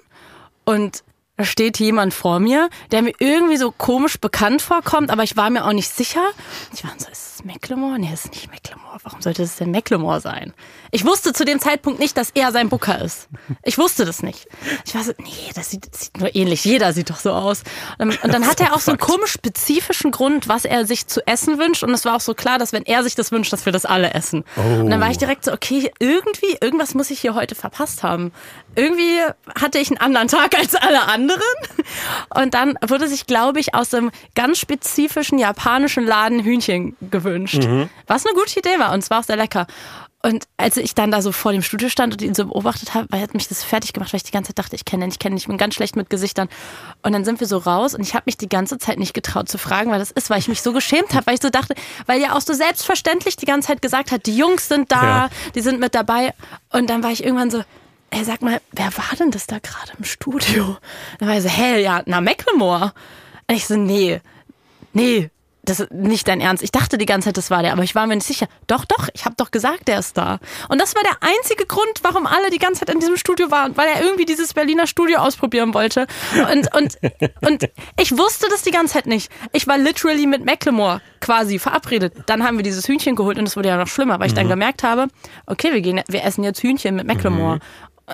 und da steht jemand vor mir, der mir irgendwie so komisch bekannt vorkommt, aber ich war mir auch nicht sicher. Ich war so, ist es Macklemore? Nee, es ist nicht Macklemore. Warum sollte es denn Macklemore sein? Ich wusste zu dem Zeitpunkt nicht, dass er sein Booker ist. Ich wusste das nicht. Ich war so, nee, das sieht, das sieht nur ähnlich. Jeder sieht doch so aus. Und und dann hat er auch so einen komisch spezifischen Grund, was er sich zu essen wünscht. Und es war auch so klar, dass wenn er sich das wünscht, dass wir das alle essen. Und dann war ich direkt so, okay, irgendwie, irgendwas muss ich hier heute verpasst haben. Irgendwie hatte ich einen anderen Tag als alle anderen. Und dann wurde sich, glaube ich, aus einem ganz spezifischen japanischen Laden Hühnchen gewünscht. Was eine gute Idee war und es war auch sehr lecker. Und als ich dann da so vor dem Studio stand und ihn so beobachtet habe, weil hat mich das fertig gemacht, weil ich die ganze Zeit dachte, ich kenne ihn, ich kenne ihn, ich bin ganz schlecht mit Gesichtern. Und dann sind wir so raus und ich habe mich die ganze Zeit nicht getraut zu fragen, weil das ist, weil ich mich so geschämt habe, weil ich so dachte, weil er auch so selbstverständlich die ganze Zeit gesagt hat, die Jungs sind da, Ja. die sind mit dabei. Und dann war ich irgendwann so, ey, sag mal, wer war denn das da gerade im Studio? Dann war ich so, hä, ja, na, Macklemore. Und ich so, nee, nee, das ist nicht dein Ernst. Ich dachte die ganze Zeit, das war der, aber ich war mir nicht sicher. Doch, doch, ich habe doch gesagt, der ist da. Und das war der einzige Grund, warum alle die ganze Zeit in diesem Studio waren, weil er irgendwie dieses Berliner Studio ausprobieren wollte. Und, und, und ich wusste das die ganze Zeit nicht. Ich war literally mit Macklemore quasi verabredet. Dann haben wir dieses Hühnchen geholt und es wurde ja noch schlimmer, weil ich dann gemerkt habe, okay, wir gehen, wir essen jetzt Hühnchen mit Macklemore.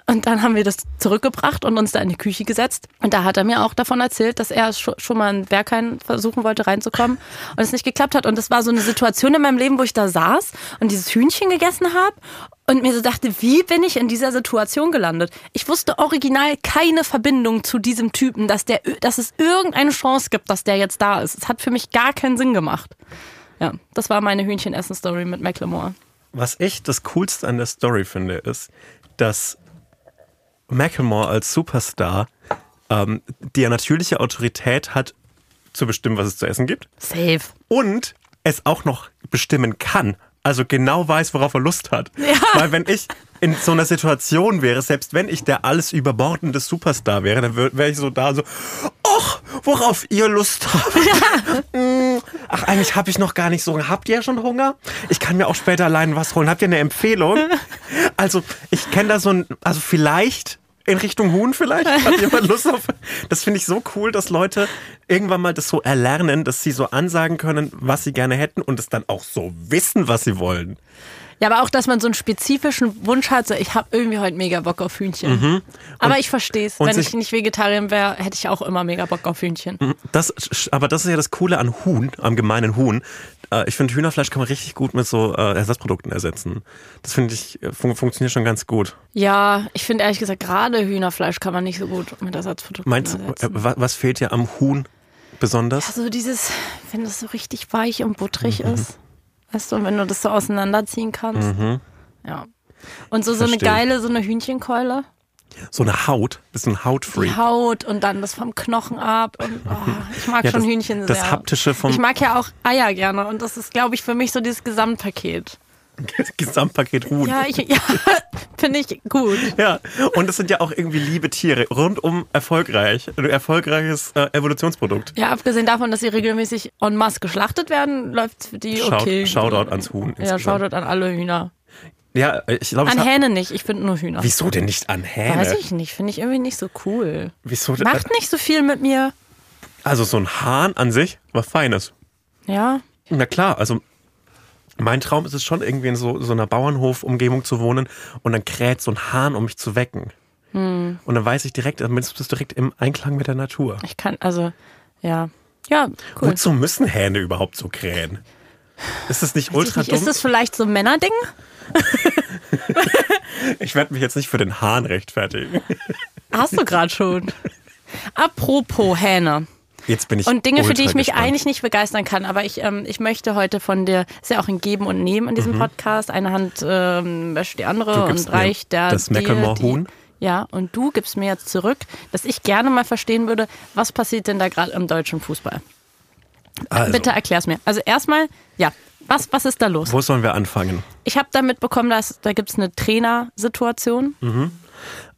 Und dann haben wir das zurückgebracht und uns da in die Küche gesetzt. Und da hat er mir auch davon erzählt, dass er schon mal in Berghain versuchen wollte reinzukommen und es nicht geklappt hat. Und das war so eine Situation in meinem Leben, wo ich da saß und dieses Hühnchen gegessen habe und mir so dachte, wie bin ich in dieser Situation gelandet? Ich wusste original keine Verbindung zu diesem Typen, dass, der, dass es irgendeine Chance gibt, dass der jetzt da ist. Es hat für mich gar keinen Sinn gemacht. Ja, das war meine Hühnchenessen-Story mit Macklemore. Was ich das Coolste an der Story finde, ist, dass Macklemore als Superstar ähm, die natürliche Autorität hat, zu bestimmen, was es zu essen gibt. Safe. und es auch noch bestimmen kann. Also genau weiß, worauf er Lust hat. (laughs) Weil wenn ich in so einer Situation wäre, selbst wenn ich der alles überbordende Superstar wäre, dann wäre ich so da so, ach, worauf ihr Lust habt. (laughs) Mm, Ach, eigentlich habe ich noch gar nicht so. Habt ihr schon Hunger? Ich kann mir auch später allein was holen. Habt ihr eine Empfehlung? (laughs) Also ich kenne da so ein, also vielleicht in Richtung Huhn vielleicht? (laughs) Hat jemand Lust auf? Das finde ich so cool, dass Leute irgendwann mal das so erlernen, dass sie so ansagen können, was sie gerne hätten und es dann auch so wissen, was sie wollen. Ja, aber auch, dass man so einen spezifischen Wunsch hat, so ich habe irgendwie heute mega Bock auf Hühnchen. Aber ich verstehe es. Mhm. Wenn ich nicht Vegetarier wäre, hätte ich auch immer mega Bock auf Hühnchen. Das, aber das ist ja das Coole an Huhn, am gemeinen Huhn. Äh, Ich finde, Hühnerfleisch kann man richtig gut mit so äh, Ersatzprodukten ersetzen. Das finde ich, äh, fun funktioniert schon ganz gut. Ja, ich finde ehrlich gesagt, gerade Hühnerfleisch kann man nicht so gut mit Ersatzprodukten Meinst ersetzen. wa- was fehlt dir am Huhn besonders? Also dieses, wenn das so richtig weich und butterig Mhm. ist, weißt du, und wenn du das so auseinanderziehen kannst. Ja. Und so, so eine geile, so eine Hühnchenkeule. So eine Haut, bist ein Hautfreak? Die Haut und dann das vom Knochen ab. Und, oh, ich mag Ja, schon das- Hühnchen das sehr. Haptische vom- Ich mag ja auch Eier gerne und das ist, glaube ich, für mich so dieses Gesamtpaket. Gesamtpaket Huhn. Ja, ich, ja (laughs) finde ich gut. Ja, und es sind ja auch irgendwie liebe Tiere, rundum erfolgreich. Ein erfolgreiches äh, Evolutionsprodukt. Ja, abgesehen davon, dass sie regelmäßig en masse geschlachtet werden, läuft für die Shout- okay. Shoutout ans Huhn Ja, insgesamt. Shoutout an alle Hühner. Ja, ich glaube, An Hähne nicht, ich finde nur Hühner. Wieso denn nicht an Hähne? Weiß ich nicht, finde ich irgendwie nicht so cool. Wieso denn? Macht nicht so viel mit mir. Also so ein Hahn an sich, was Feines. Ja, Na klar, also mein Traum ist es schon, irgendwie in so, so einer Bauernhof-Umgebung zu wohnen und dann kräht so ein Hahn, um mich zu wecken. Hm. Und dann weiß ich direkt, dann bist du direkt im Einklang mit der Natur. ich kann, also, ja. Ja, cool. Wozu müssen Hähne überhaupt so krähen? Ist das nicht Weiß ultra nicht, dumm? Ist das vielleicht so ein Männerding? (laughs) ich werde mich jetzt nicht für den Hahn rechtfertigen. Hast du gerade schon. (laughs) Apropos Hähne. Jetzt bin ich Und Dinge, für die ich mich gespannt. eigentlich nicht begeistern kann. Aber ich, ähm, ich möchte heute von dir, ist ja auch ein Geben und Nehmen in diesem Podcast. Eine Hand ähm, wäscht die andere Mhm. Und reicht der. das die- Ja, und du gibst mir jetzt zurück, dass ich gerne mal verstehen würde, was passiert denn da gerade im deutschen Fußball? Also, Bitte erklär's mir. Also erstmal, ja, was, was ist da los? wo sollen wir anfangen? Ich habe da mitbekommen, dass da gibt's eine Trainersituation.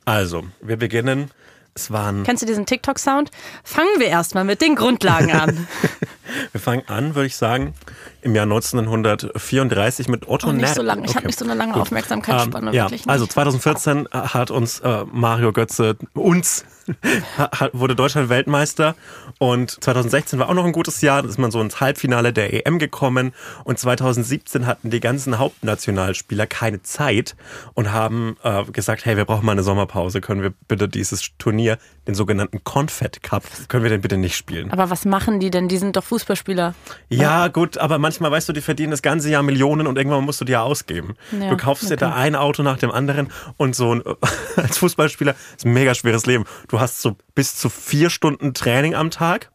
Also, wir beginnen. Es waren, Kennst du diesen TikTok-Sound? Fangen wir erstmal mit den Grundlagen an. (laughs) wir fangen an, würde ich sagen, im Jahr 1934 mit Otto Oh, nicht so lang. Ich Okay. habe nicht so eine lange Gut. Aufmerksamkeitsspanne. Ähm, ja, wirklich nicht. also 2014 hat uns äh, Mario Götze, uns, (laughs) wurde Deutschland Weltmeister und 2016 war auch noch ein gutes Jahr, da ist man so ins Halbfinale der EM gekommen und 2017 hatten die ganzen Hauptnationalspieler keine Zeit und haben äh, gesagt, hey, wir brauchen mal eine Sommerpause, können wir bitte dieses Turnier, den sogenannten Confed Cup, können wir den bitte nicht spielen? Aber was machen die denn? Die sind doch Fußballspieler. Ja, gut, aber manchmal weißt du, die verdienen das ganze Jahr Millionen und irgendwann musst du die ja ausgeben. Ja, du kaufst dir okay. da ein Auto nach dem anderen und so ein, (laughs) als Fußballspieler ist ein mega schweres Leben. Du hast so bis zu vier Stunden Training am Tag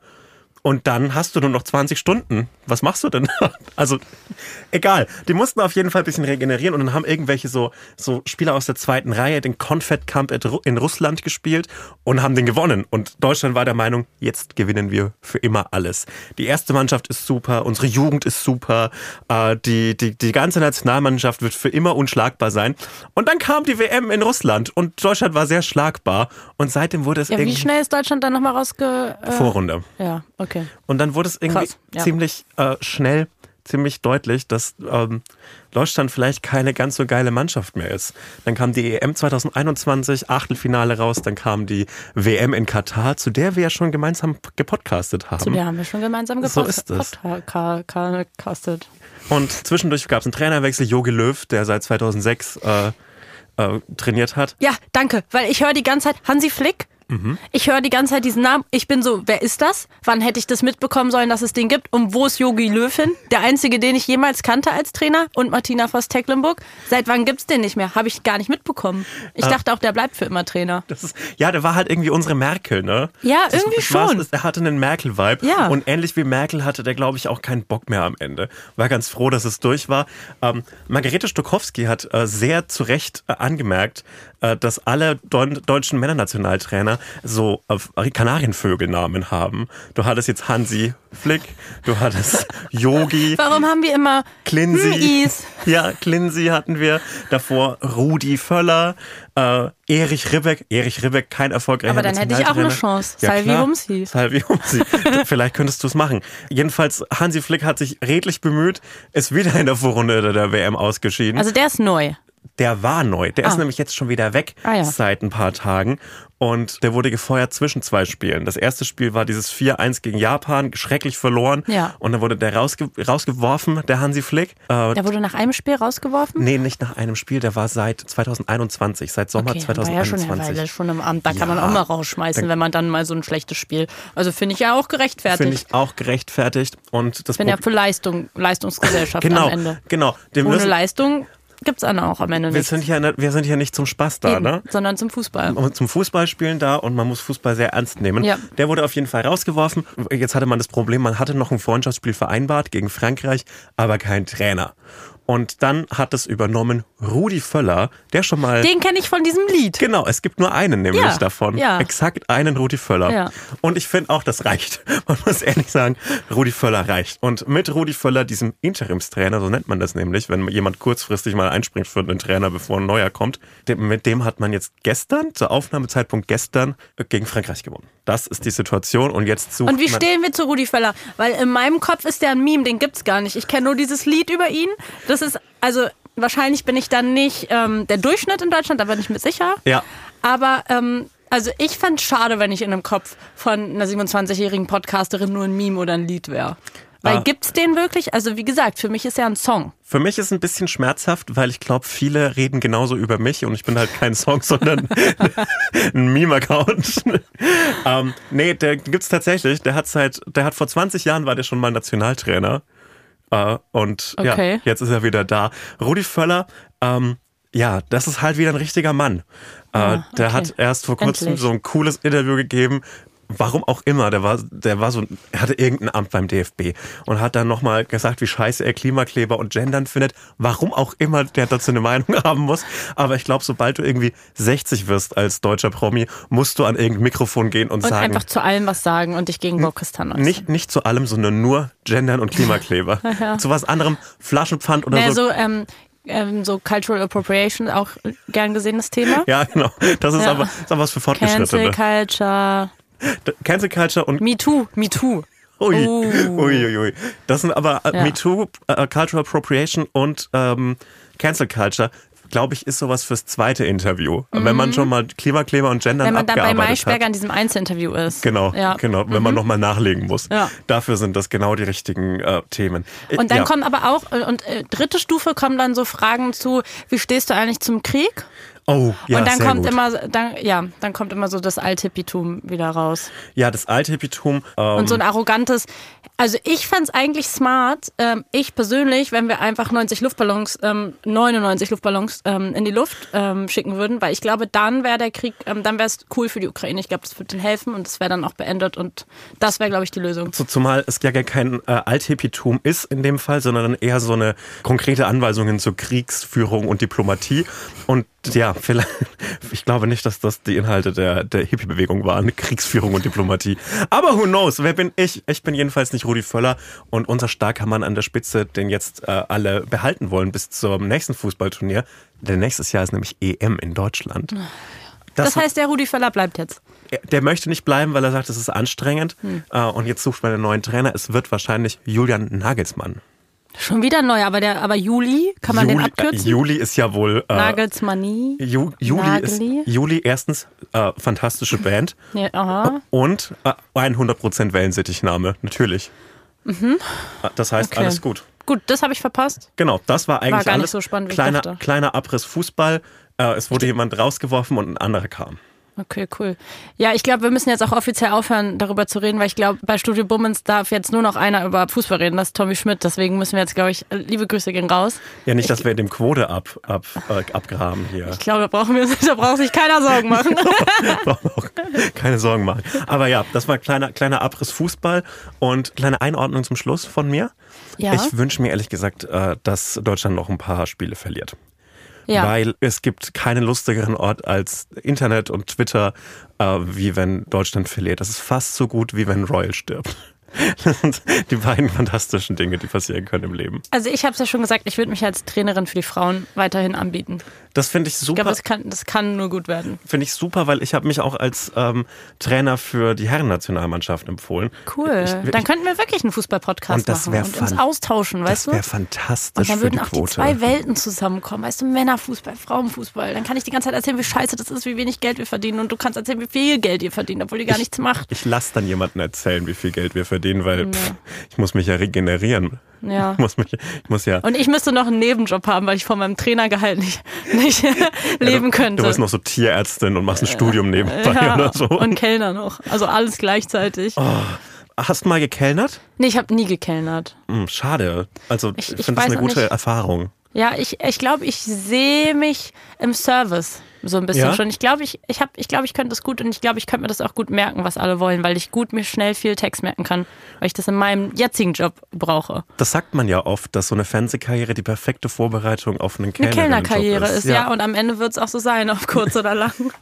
und dann hast du nur noch 20 Stunden. Was machst du denn? (laughs) Also, egal. Die mussten auf jeden Fall ein bisschen regenerieren und dann haben irgendwelche so, so Spieler aus der zweiten Reihe den Confed Cup in Russland gespielt und haben den gewonnen. Und Deutschland war der Meinung, jetzt gewinnen wir für immer alles. Die erste Mannschaft ist super, unsere Jugend ist super, äh, die, die, die ganze Nationalmannschaft wird für immer unschlagbar sein. Und dann kam die WM in Russland und Deutschland war sehr schlagbar und seitdem wurde es Ja, wie irgendwie schnell ist Deutschland dann nochmal rausge... Äh, Vorrunde. Ja, okay. Und dann wurde es irgendwie Krass, ja. ziemlich äh, schnell, ziemlich deutlich, dass ähm, Deutschland vielleicht keine ganz so geile Mannschaft mehr ist. Dann kam die EM 2021, Achtelfinale raus, dann kam die WM in Katar, zu der wir ja schon gemeinsam gepodcastet haben. Zu der haben wir schon gemeinsam So gepostet. ist es. Und zwischendurch gab es einen Trainerwechsel, Jogi Löw, der seit 2006 äh, äh, trainiert hat. Ja, danke, weil ich höre die ganze Zeit Hansi Flick. Ich höre die ganze Zeit diesen Namen. Ich bin so, wer ist das? Wann hätte ich das mitbekommen sollen, dass es den gibt? Und wo ist Yogi Löw hin? Der einzige, den ich jemals kannte als Trainer. Und Martina Voss-Tecklenburg. Seit wann gibt's den nicht mehr? Habe ich gar nicht mitbekommen. Ich dachte auch, der bleibt für immer Trainer. Ist, ja, der war halt irgendwie unsere Merkel, ne? Ja, Das- irgendwie schon. ist- Er hatte einen Merkel-Vibe. Ja. Und ähnlich wie Merkel hatte der, glaube ich, auch keinen Bock mehr am Ende. War ganz froh, dass es durch war. Ähm, Margarete Stokowski hat äh, sehr zu Recht äh, angemerkt, äh, dass alle Deu deutschen Männernationaltrainer so Kanarienvögelnamen haben. Du hattest jetzt Hansi Flick, du hattest (laughs) Yogi. Warum haben wir immer Klinsi. (laughs) Ja, Klinsi hatten wir. Davor Rudi Völler, äh, Erich Ribbeck. Erich Ribbeck, kein erfolgreicher Aber dann hätte ich auch eine. Chance. Salvi klar. Humsi. Salvi Humsi. Vielleicht könntest du es machen. Jedenfalls, Hansi Flick hat sich redlich bemüht, ist wieder in der Vorrunde der WM ausgeschieden. Also der ist neu. Der war neu. Der ist Ah. nämlich jetzt schon wieder weg Ah, ja. seit ein paar Tagen. Und der wurde gefeuert zwischen zwei Spielen. Das erste Spiel war dieses 4-1 gegen Japan, schrecklich verloren. Ja. Und dann wurde der rausge rausgeworfen, der Hansi Flick. Äh, Der wurde nach einem Spiel rausgeworfen? nee, nicht nach einem Spiel, der war seit 2021, seit Sommer Okay, war ja schon 2021. Weile schon im Amt. Da Ja. kann man auch mal rausschmeißen, wenn man dann mal so ein schlechtes Spiel. Also finde ich ja auch gerechtfertigt. Finde ich auch gerechtfertigt. Und das bin ja Pro- für Leistung, Leistungsgesellschaft genau, am Ende. genau. Wir, Ohne müssen, Leistung gibt's dann auch am Ende wir, sind ja, nicht- wir sind ja nicht zum Spaß da, Eben, ne? sondern zum Fußball. Und zum Fußballspielen da und man muss Fußball sehr ernst nehmen. Ja. Der wurde auf jeden Fall rausgeworfen. Jetzt hatte man das Problem, man hatte noch ein Freundschaftsspiel vereinbart gegen Frankreich, aber kein Trainer. Und dann hat es übernommen Rudi Völler, der schon mal. Den kenne ich von diesem Lied. Genau, es gibt nur einen nämlich Ja, davon. ja. Exakt einen Rudi Völler. Ja. Und ich finde auch, das reicht. (laughs) Man muss ehrlich sagen, Rudi Völler reicht. Und mit Rudi Völler, diesem Interimstrainer, so nennt man das nämlich, wenn jemand kurzfristig mal einspringt für einen Trainer, bevor ein neuer kommt, mit dem hat man jetzt gestern, zur Aufnahmezeitpunkt gestern, äh, gegen Frankreich gewonnen. Das ist die Situation und jetzt sucht Und wie stehen wir zu Rudi Völler? Weil in meinem Kopf ist der ein Meme, den gibt's gar nicht. Ich kenne nur dieses Lied über ihn. Das ist, also wahrscheinlich bin ich dann nicht ähm, der Durchschnitt in Deutschland, da bin ich mir sicher. Ja. Aber ähm, also ich fände schade, wenn ich in einem Kopf von einer 27-jährigen Podcasterin nur ein Meme oder ein Lied wäre. Weil Ah. gibt's den wirklich? Also wie gesagt, für mich ist er ein Song. Für mich ist es ein bisschen schmerzhaft, weil ich glaube, viele reden genauso über mich und ich bin halt kein Song, (laughs) sondern (laughs) ein Meme-Account. (laughs) ähm, nee, der gibt's tatsächlich. Der hat seit, der hat vor 20 Jahren war der schon mal Nationaltrainer. Äh, und Okay. ja, jetzt ist er wieder da. Rudi Völler, ähm, ja, das ist halt wieder ein richtiger Mann. Äh, Ah, der okay. hat erst vor kurzem Endlich. so ein cooles Interview gegeben. Warum auch immer, der war, der war so, er hatte irgendein Amt beim DFB und hat dann nochmal gesagt, wie scheiße er Klimakleber und Gendern findet. Warum auch immer der dazu eine Meinung (laughs) haben muss. Aber ich glaube, sobald du irgendwie 60 wirst als deutscher Promi, musst du an irgendein Mikrofon gehen und, Und sagen, einfach zu allem was sagen und dich gegen Wokistan äußern. nicht, nicht zu allem, sondern nur Gendern und Klimakleber. (laughs) Zu was anderem, Flaschenpfand oder Naja, so. so, ähm, ähm, so Cultural Appropriation, auch gern gesehenes Thema. Ja, genau. Das ist, Ja. aber, ist aber was für Cancel Fortgeschrittene. Culture. Cancel Culture und Me too, me too. Ui, Oh. ui, ui. Das sind aber äh, Ja. MeToo, äh, Cultural Appropriation und ähm, Cancel Culture, glaube ich, ist sowas fürs zweite Interview. Wenn man schon mal Klimakleber und Gendern Mhm. Wenn man dann bei abgearbeitet Maischberger hat. an diesem Einzelinterview ist. Genau, Ja. genau. Wenn man nochmal nachlegen muss. Ja. Dafür sind das genau die richtigen äh, Themen. Äh, Und dann ja. kommen aber auch, äh, und äh, dritte Stufe kommen dann so Fragen zu, wie stehst du eigentlich zum Krieg? Oh, ja, und dann sehr kommt gut. immer, dann, ja, dann kommt immer so das Althippitum wieder raus. Ja, das Althippitum. Ähm, Und so ein arrogantes, also ich fand's eigentlich smart, ähm, ich persönlich, wenn wir einfach 90 Luftballons, ähm, 99 Luftballons ähm, in die Luft ähm, schicken würden, weil ich glaube, dann wäre der Krieg, ähm, dann wäre es cool für die Ukraine. Ich glaube, das würde denen helfen und das wäre dann auch beendet und das wäre, glaube ich, die Lösung. So, zumal es ja gar kein äh, Althippitum ist in dem Fall, sondern eher so eine konkrete Anweisungen zur Kriegsführung und Diplomatie. Und ja, vielleicht, ich glaube nicht, dass das die Inhalte der, der Hippie-Bewegung waren, (laughs) Kriegsführung und Diplomatie. Aber who knows? Wer bin ich? Ich bin jedenfalls nicht Rudi Völler und unser starker Mann an der Spitze, den jetzt äh, alle behalten wollen bis zum nächsten Fußballturnier. Denn nächstes Jahr ist nämlich EM in Deutschland. Das heißt, der Rudi Völler bleibt jetzt. Der möchte nicht bleiben, weil er sagt, es ist anstrengend. Hm. Äh, Und jetzt sucht man einen neuen Trainer. Es wird wahrscheinlich Julian Nagelsmann. Schon wieder neu, aber der, aber Juli, kann man den Juli, abkürzen? Äh, Juli ist ja wohl. Äh, Nagelsmanie. Ju, Juli, ist, Nageli? Juli erstens äh, fantastische Band Ja, aha. und äh, 100% Wellensittichname, natürlich. Äh, Das heißt, Mhm. Okay. alles gut. Gut, das habe ich verpasst. Genau, das war eigentlich gar nicht alles. so spannend, wie ich kleiner, dachte. kleiner Abriss Fußball. Äh, es wurde jemand rausgeworfen und ein anderer kam. Okay, cool. Ja, ich glaube, wir müssen jetzt auch offiziell aufhören, darüber zu reden, weil ich glaube, bei Studio Bummens darf jetzt nur noch einer über Fußball reden, das ist Tommy Schmidt. Deswegen müssen wir jetzt, glaube ich, liebe Grüße gehen raus. Ja, nicht, dass wir dem Quote ab, ab, äh, abgraben hier. Ich glaube, da brauchen wir, (laughs) da braucht sich keiner Sorgen machen. (laughs) Keine Sorgen machen. Aber ja, das war ein kleiner, kleiner Abriss Fußball und kleine Einordnung zum Schluss von mir. Ja. Ich wünsche mir ehrlich gesagt, äh, dass Deutschland noch ein paar Spiele verliert. Ja. Weil es gibt keinen lustigeren Ort als Internet und Twitter, äh, wie wenn Deutschland verliert. Das ist fast so gut, wie wenn Royal stirbt. Das (laughs) sind die beiden fantastischen Dinge, die passieren können im Leben. Also ich habe es ja schon gesagt, ich würde mich als Trainerin für die Frauen weiterhin anbieten. Das finde ich Ich super. glaube, das kann, das kann nur gut werden. Finde ich super, weil ich habe mich auch als ähm, Trainer für die Herrennationalmannschaft empfohlen. Cool. Ich, dann könnten wir wirklich einen Fußball-Podcast das machen und uns austauschen, das weißt du? wäre fantastisch Und dann würden die auch die Quote. zwei Welten zusammenkommen. Weißt du, Männerfußball, Frauenfußball. Dann kann ich die ganze Zeit erzählen, wie scheiße das ist, wie wenig Geld wir verdienen. Und du kannst erzählen, wie viel Geld ihr verdient, obwohl ihr gar nichts macht. Ich lasse dann jemanden erzählen, wie viel Geld wir verdienen, weil pff, ich muss mich ja regenerieren. Ja. Ich muss mich, ich muss ja. Und ich müsste noch einen Nebenjob haben, weil ich von meinem Trainergehalt nicht, nicht (laughs) leben du, könnte. Du bist noch so Tierärztin und machst ein Studium nebenbei ja, oder so. Und Kellner noch. Also alles gleichzeitig. Hast du mal gekellnert? Nee, ich habe nie gekellnert. Hm, schade. Also ich, Ich- finde das eine gute nicht. Erfahrung. Ja, ich, ich glaube, ich sehe mich im Service so ein bisschen Ja? schon. Ich glaube, ich, ich, hab, ich, glaub, ich könnte das gut und ich glaube, ich könnte mir das auch gut merken, was alle wollen, weil ich gut mir schnell viel Text merken kann, weil ich das in meinem jetzigen Job brauche. Das sagt man ja oft, dass so eine Fernsehkarriere die perfekte Vorbereitung auf einen Eine Kellnerinnenjob Kellnerkarriere ist, ja. ja. und am Ende wird es auch so sein, auf kurz oder lang. (laughs)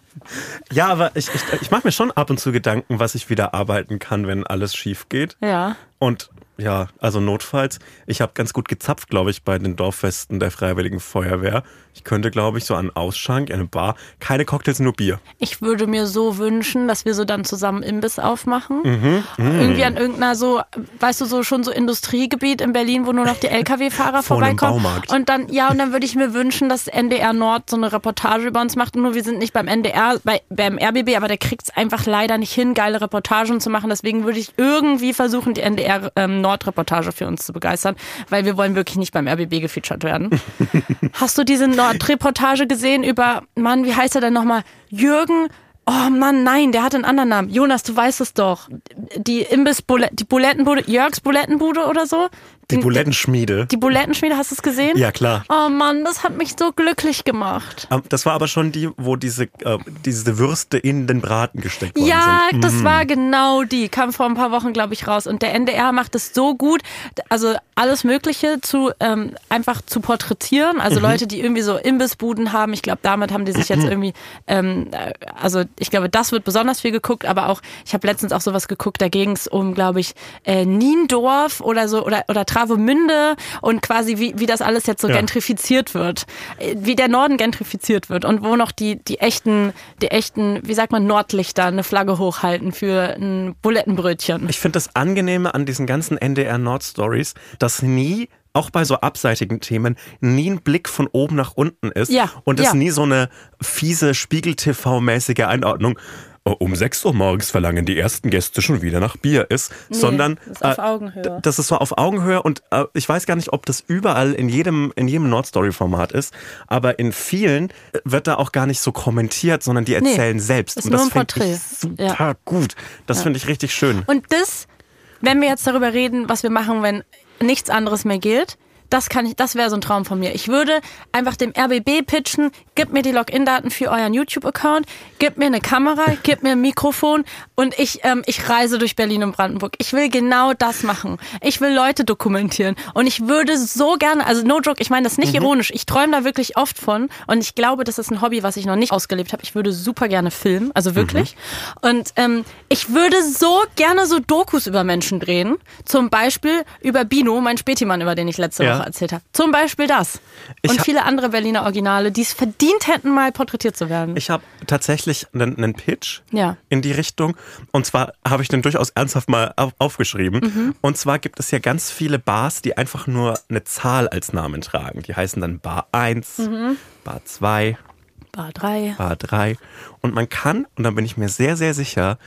Ja, aber ich, ich, ich mache mir schon ab und zu Gedanken, was ich wieder arbeiten kann, wenn alles schief geht. Ja. Und ja, also notfalls, ich habe ganz gut gezapft, glaube ich, bei den Dorffesten der Freiwilligen Feuerwehr. Ich könnte, glaube ich, so an Ausschank, in eine Bar, keine Cocktails, nur Bier. Ich würde mir so wünschen, dass wir so dann zusammen Imbiss aufmachen. Mhm, Irgendwie an irgendeiner so, weißt du, so schon so Industriegebiet in Berlin, wo nur noch die Lkw-Fahrer (laughs) vorbeikommen. Und dann, ja, und dann würde ich mir wünschen, dass NDR Nord so eine Reportage über uns macht. Nur wir sind nicht beim NDR, bei, beim RBB, aber der kriegt es einfach leider nicht hin, geile Reportagen zu machen. Deswegen würde ich irgendwie versuchen, die NDR ähm, Nord-Reportage für uns zu begeistern, weil wir wollen wirklich nicht beim RBB gefeatured werden. (laughs) Hast du diese Nord-Reportage gesehen über, Mann, wie heißt er denn nochmal? Jürgen. Oh Mann, nein, der hat einen anderen Namen. Jonas, du weißt es doch. Die Imbiss, die Bulettenbude, Jörgs Bulettenbude oder so? Die Bulettenschmiede. Die Bulettenschmiede, hast du es gesehen? Ja, klar. Oh Mann, das hat mich so glücklich gemacht. Ähm, Das war aber schon die, wo diese, äh, diese Würste in den Braten gesteckt worden Ja, sind. das war genau die. Kam vor ein paar Wochen, glaube ich, raus. Und der NDR macht es so gut, also alles Mögliche zu ähm, einfach zu porträtieren. Also Leute, die irgendwie so Imbissbuden haben. Ich glaube, damit haben die sich jetzt irgendwie, ähm, äh, also ich glaube, das wird besonders viel geguckt. Aber auch, ich habe letztens auch sowas geguckt. Da ging es um, glaube ich, äh, Niendorf oder so oder oder Travemünde und quasi wie wie das alles jetzt so Ja. gentrifiziert wird, Äh, wie der Norden gentrifiziert wird und wo noch die die echten die echten, wie sagt man, Nordlichter eine Flagge hochhalten für ein Bulettenbrötchen. Ich finde das Angenehme an diesen ganzen NDR Nord Stories, dass nie auch bei so abseitigen Themen nie ein Blick von oben nach unten ist Ja, und es ja. nie so eine fiese Spiegel-TV-mäßige Einordnung "Oh, um 6 Uhr morgens verlangen die ersten Gäste schon wieder nach Bier ist, sondern das ist auf äh, Augenhöhe. das ist so auf Augenhöhe und äh, ich weiß gar nicht, ob das überall in jedem in jedem Nord-Story-Format ist, aber in vielen äh, wird da auch gar nicht so kommentiert, sondern die Nee, erzählen selbst ist und das finde ich super Ja. gut. Das finde ich richtig schön. Und das, wenn wir jetzt darüber reden, was wir machen, wenn nichts anderes mehr gilt, das kann ich, das wäre so ein Traum von mir. Ich würde einfach dem RBB pitchen, gib mir die Login-Daten für euren YouTube-Account, gib mir eine Kamera, (laughs) gib mir ein Mikrofon und ich, ähm, ich reise durch Berlin und Brandenburg. Ich will genau das machen. Ich will Leute dokumentieren und ich würde so gerne, also no joke, ich meine das nicht ironisch, ich träume da wirklich oft von und ich glaube, das ist ein Hobby, was ich noch nicht ausgelebt habe. Ich würde super gerne filmen, also wirklich. Und ähm, ich würde so gerne so Dokus über Menschen drehen, zum Beispiel über Bino, mein Spätimann, über den ich letzte Ja. Woche erzählt habe. Zum Beispiel das. Ich und viele andere Berliner Originale, die es verdient hätten, mal porträtiert zu werden. Ich habe tatsächlich einen, einen Pitch Ja. in die Richtung. Und zwar habe ich den durchaus ernsthaft mal auf, aufgeschrieben. Mhm. Und zwar gibt es ja ganz viele Bars, die einfach nur eine Zahl als Namen tragen. Die heißen dann Bar 1, Mhm. Bar 2, Bar 3. Bar 3. Und man kann, und da bin ich mir sehr, sehr sicher,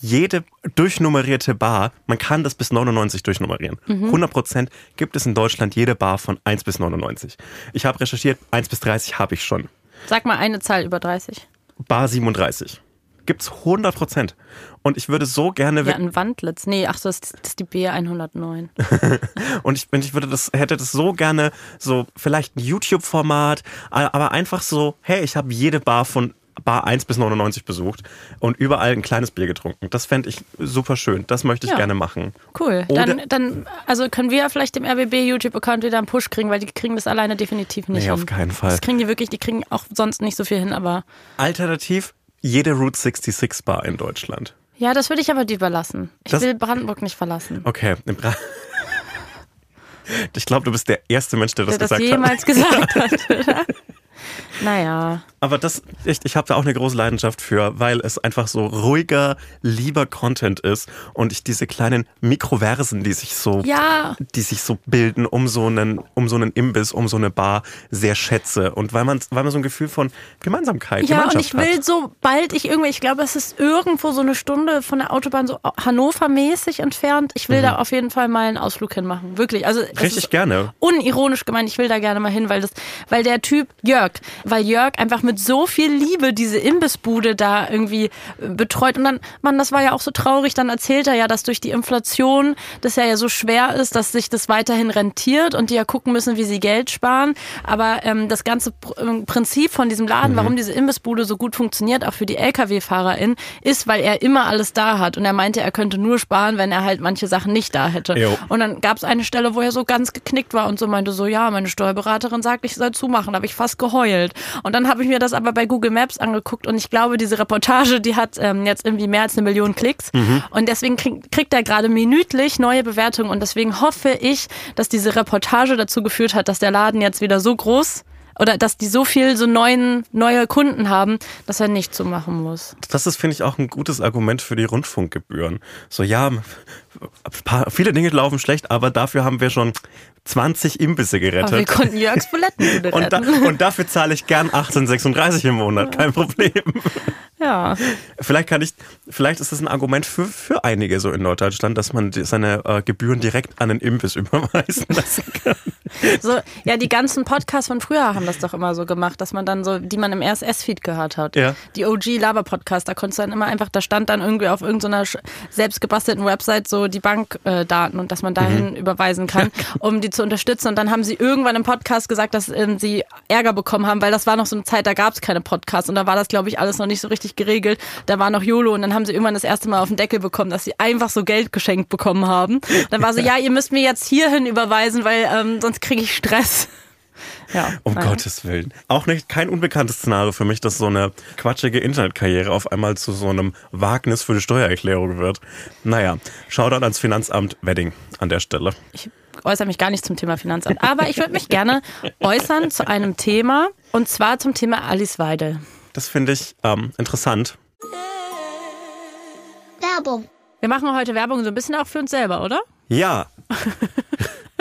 jede durchnummerierte Bar, man kann das bis 99 durchnummerieren. 100 Prozent gibt es in Deutschland jede Bar von 1 bis 99. Ich habe recherchiert, 1 bis 30 habe ich schon. Sag mal eine Zahl über 30. Bar 37. Gibt's 100 Prozent. Und ich würde so gerne. Ja, ein Wandlitz. Nee, ach so, das ist, das ist die B109. (laughs) Und ich, ich würde das, hätte das so gerne, so vielleicht ein YouTube-Format, aber einfach so, hey, ich habe jede Bar von Bar 1 bis 99 besucht und überall ein kleines Bier getrunken. Das fände ich super schön. Das möchte ich Ja. gerne machen. Cool. Oder- Dann, dann, also können wir vielleicht dem RBB YouTube-Account wieder einen Push kriegen, weil die kriegen das alleine definitiv nicht Nee, hin. auf keinen Fall. Das kriegen die wirklich, die kriegen auch sonst nicht so viel hin, aber Alternativ jede Route 66 Bar in Deutschland. ja, das würde ich aber dir überlassen. Ich Das- will Brandenburg nicht verlassen. Okay. im (laughs) Bra- Ich glaube, du bist der erste Mensch, der das Der das gesagt hat. jemals gesagt hat, (laughs) oder? Naja. Aber das, ich, ich habe da auch eine große Leidenschaft für, weil es einfach so ruhiger, lieber Content ist und ich diese kleinen Mikroversen, die sich so, Ja. die sich so bilden um so einen, um so einen Imbiss, um so eine Bar sehr schätze und weil man, weil man so ein Gefühl von Gemeinsamkeit, Ja, und ich will hat. sobald ich irgendwie, ich glaube, es ist irgendwo so eine Stunde von der Autobahn so Hannover-mäßig entfernt. Ich will da auf jeden Fall mal einen Ausflug hinmachen. Wirklich. Also Mhm. Richtig gerne. unironisch gemeint, ich will da gerne mal hin, weil das, weil der Typ Jörg, weil Jörg einfach mit so viel Liebe diese Imbissbude da irgendwie äh, betreut und dann, Mann, das war ja auch so traurig, dann erzählt er ja, dass durch die Inflation das ja, ja so schwer ist, dass sich das weiterhin rentiert und die ja gucken müssen, wie sie Geld sparen, aber ähm, das ganze ähm, Prinzip von diesem Laden, warum diese Imbissbude so gut funktioniert, auch für die LKW-FahrerInnen, ist, weil er immer alles da hat und er meinte, er könnte nur sparen, wenn er halt manche Sachen nicht da hätte. Jo. Und dann gab es eine Stelle, wo er so ganz geknickt war und so meinte so, ja, meine Steuerberaterin sagt, ich soll zumachen. Da habe ich fast geheult. Und dann habe ich mir das aber bei Google Maps angeguckt und ich glaube, diese Reportage, die hat ähm, jetzt irgendwie mehr als eine Million Klicks. Und deswegen krieg, kriegt er gerade minütlich neue Bewertungen. Und deswegen hoffe ich, dass diese Reportage dazu geführt hat, dass der Laden jetzt wieder so groß oder dass die so viel so neuen, neue Kunden haben, dass er nicht zumachen muss. Das ist, finde ich, auch ein gutes Argument für die Rundfunkgebühren. So, ja, paar, viele Dinge laufen schlecht, aber dafür haben wir schon 20 Imbisse Aber wir gerettet. konnten Jörgs (laughs) Bulettenbude Und, da, retten. und dafür zahle ich gern 18,36 im Monat, kein Problem. (laughs) Ja. Vielleicht kann ich, vielleicht ist das ein Argument für, für einige so in Norddeutschland, dass man die, seine äh, Gebühren direkt an den Imbiss (laughs) überweisen lassen kann. So, ja, die ganzen Podcasts von früher haben das doch immer so gemacht, dass man dann so, die man im RSS-Feed gehört hat. Ja. Die OG-Lava-Podcasts, da konntest du dann immer einfach, da stand dann irgendwie auf irgendeiner selbst gebastelten Website so die Bankdaten und dass man dahin überweisen kann, (laughs) um die zu unterstützen. Und dann haben sie irgendwann im Podcast gesagt, dass ähm, sie Ärger bekommen haben, weil das war noch so eine Zeit, da gab es keine Podcasts und da war das, glaube ich, alles noch nicht so richtig geregelt. Da war noch YOLO und dann haben sie irgendwann das erste Mal auf den Deckel bekommen, dass sie einfach so Geld geschenkt bekommen haben. Dann war so, ja, ihr müsst mir jetzt hierhin überweisen, weil ähm, sonst kriege ich Stress. Ja, Um naja. Gottes Willen. Auch nicht kein unbekanntes Szenario für mich, dass so eine quatschige Internetkarriere auf einmal zu so einem Wagnis für die Steuererklärung wird. Naja, Shoutout ans Finanzamt Wedding an der Stelle. Ich äußere mich gar nicht zum Thema Finanzamt, aber ich würde mich gerne äußern zu einem Thema und zwar zum Thema Alice Weidel. Das finde ich ähm, interessant. Werbung. Wir machen heute Werbung so ein bisschen auch für uns selber, oder? Ja. (laughs)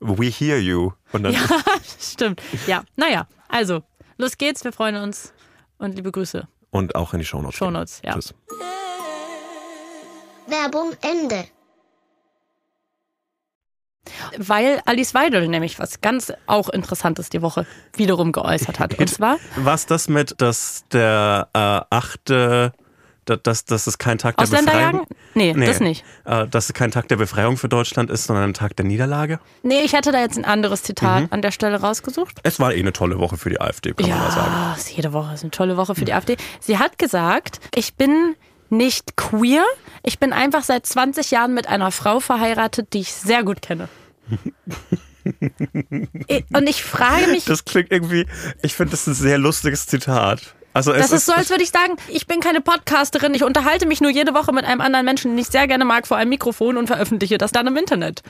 We hear you. Und dann Ja, (laughs) stimmt. Ja, naja, also, los geht's, wir freuen uns und liebe Grüße. und auch in die Shownotes. Shownotes, ja. Tschüss. Werbung Ende. Weil Alice Weidel nämlich was ganz auch Interessantes die Woche wiederum geäußert hat. Und (laughs) zwar, Was das mit, dass der äh, achte dass, dass es kein Tag der? Befreiung Nee, das nicht. Äh, dass es kein Tag der Befreiung für Deutschland ist, sondern ein Tag der Niederlage. Nee, ich hätte da jetzt ein anderes Zitat Mhm. an der Stelle rausgesucht. Es war eh eine tolle Woche für die AfD, kann man mal sagen. Ja, jede Woche ist eine tolle Woche für die AfD. Sie hat gesagt, ich bin nicht queer, ich bin einfach seit 20 Jahren mit einer Frau verheiratet, die ich sehr gut kenne. (laughs) Und ich frage mich, Das klingt irgendwie, ich finde das ein sehr lustiges Zitat. Also das ist so, als würde ich sagen, ich bin keine Podcasterin, ich unterhalte mich nur jede Woche mit einem anderen Menschen, den ich sehr gerne mag, vor einem Mikrofon und veröffentliche das dann im Internet.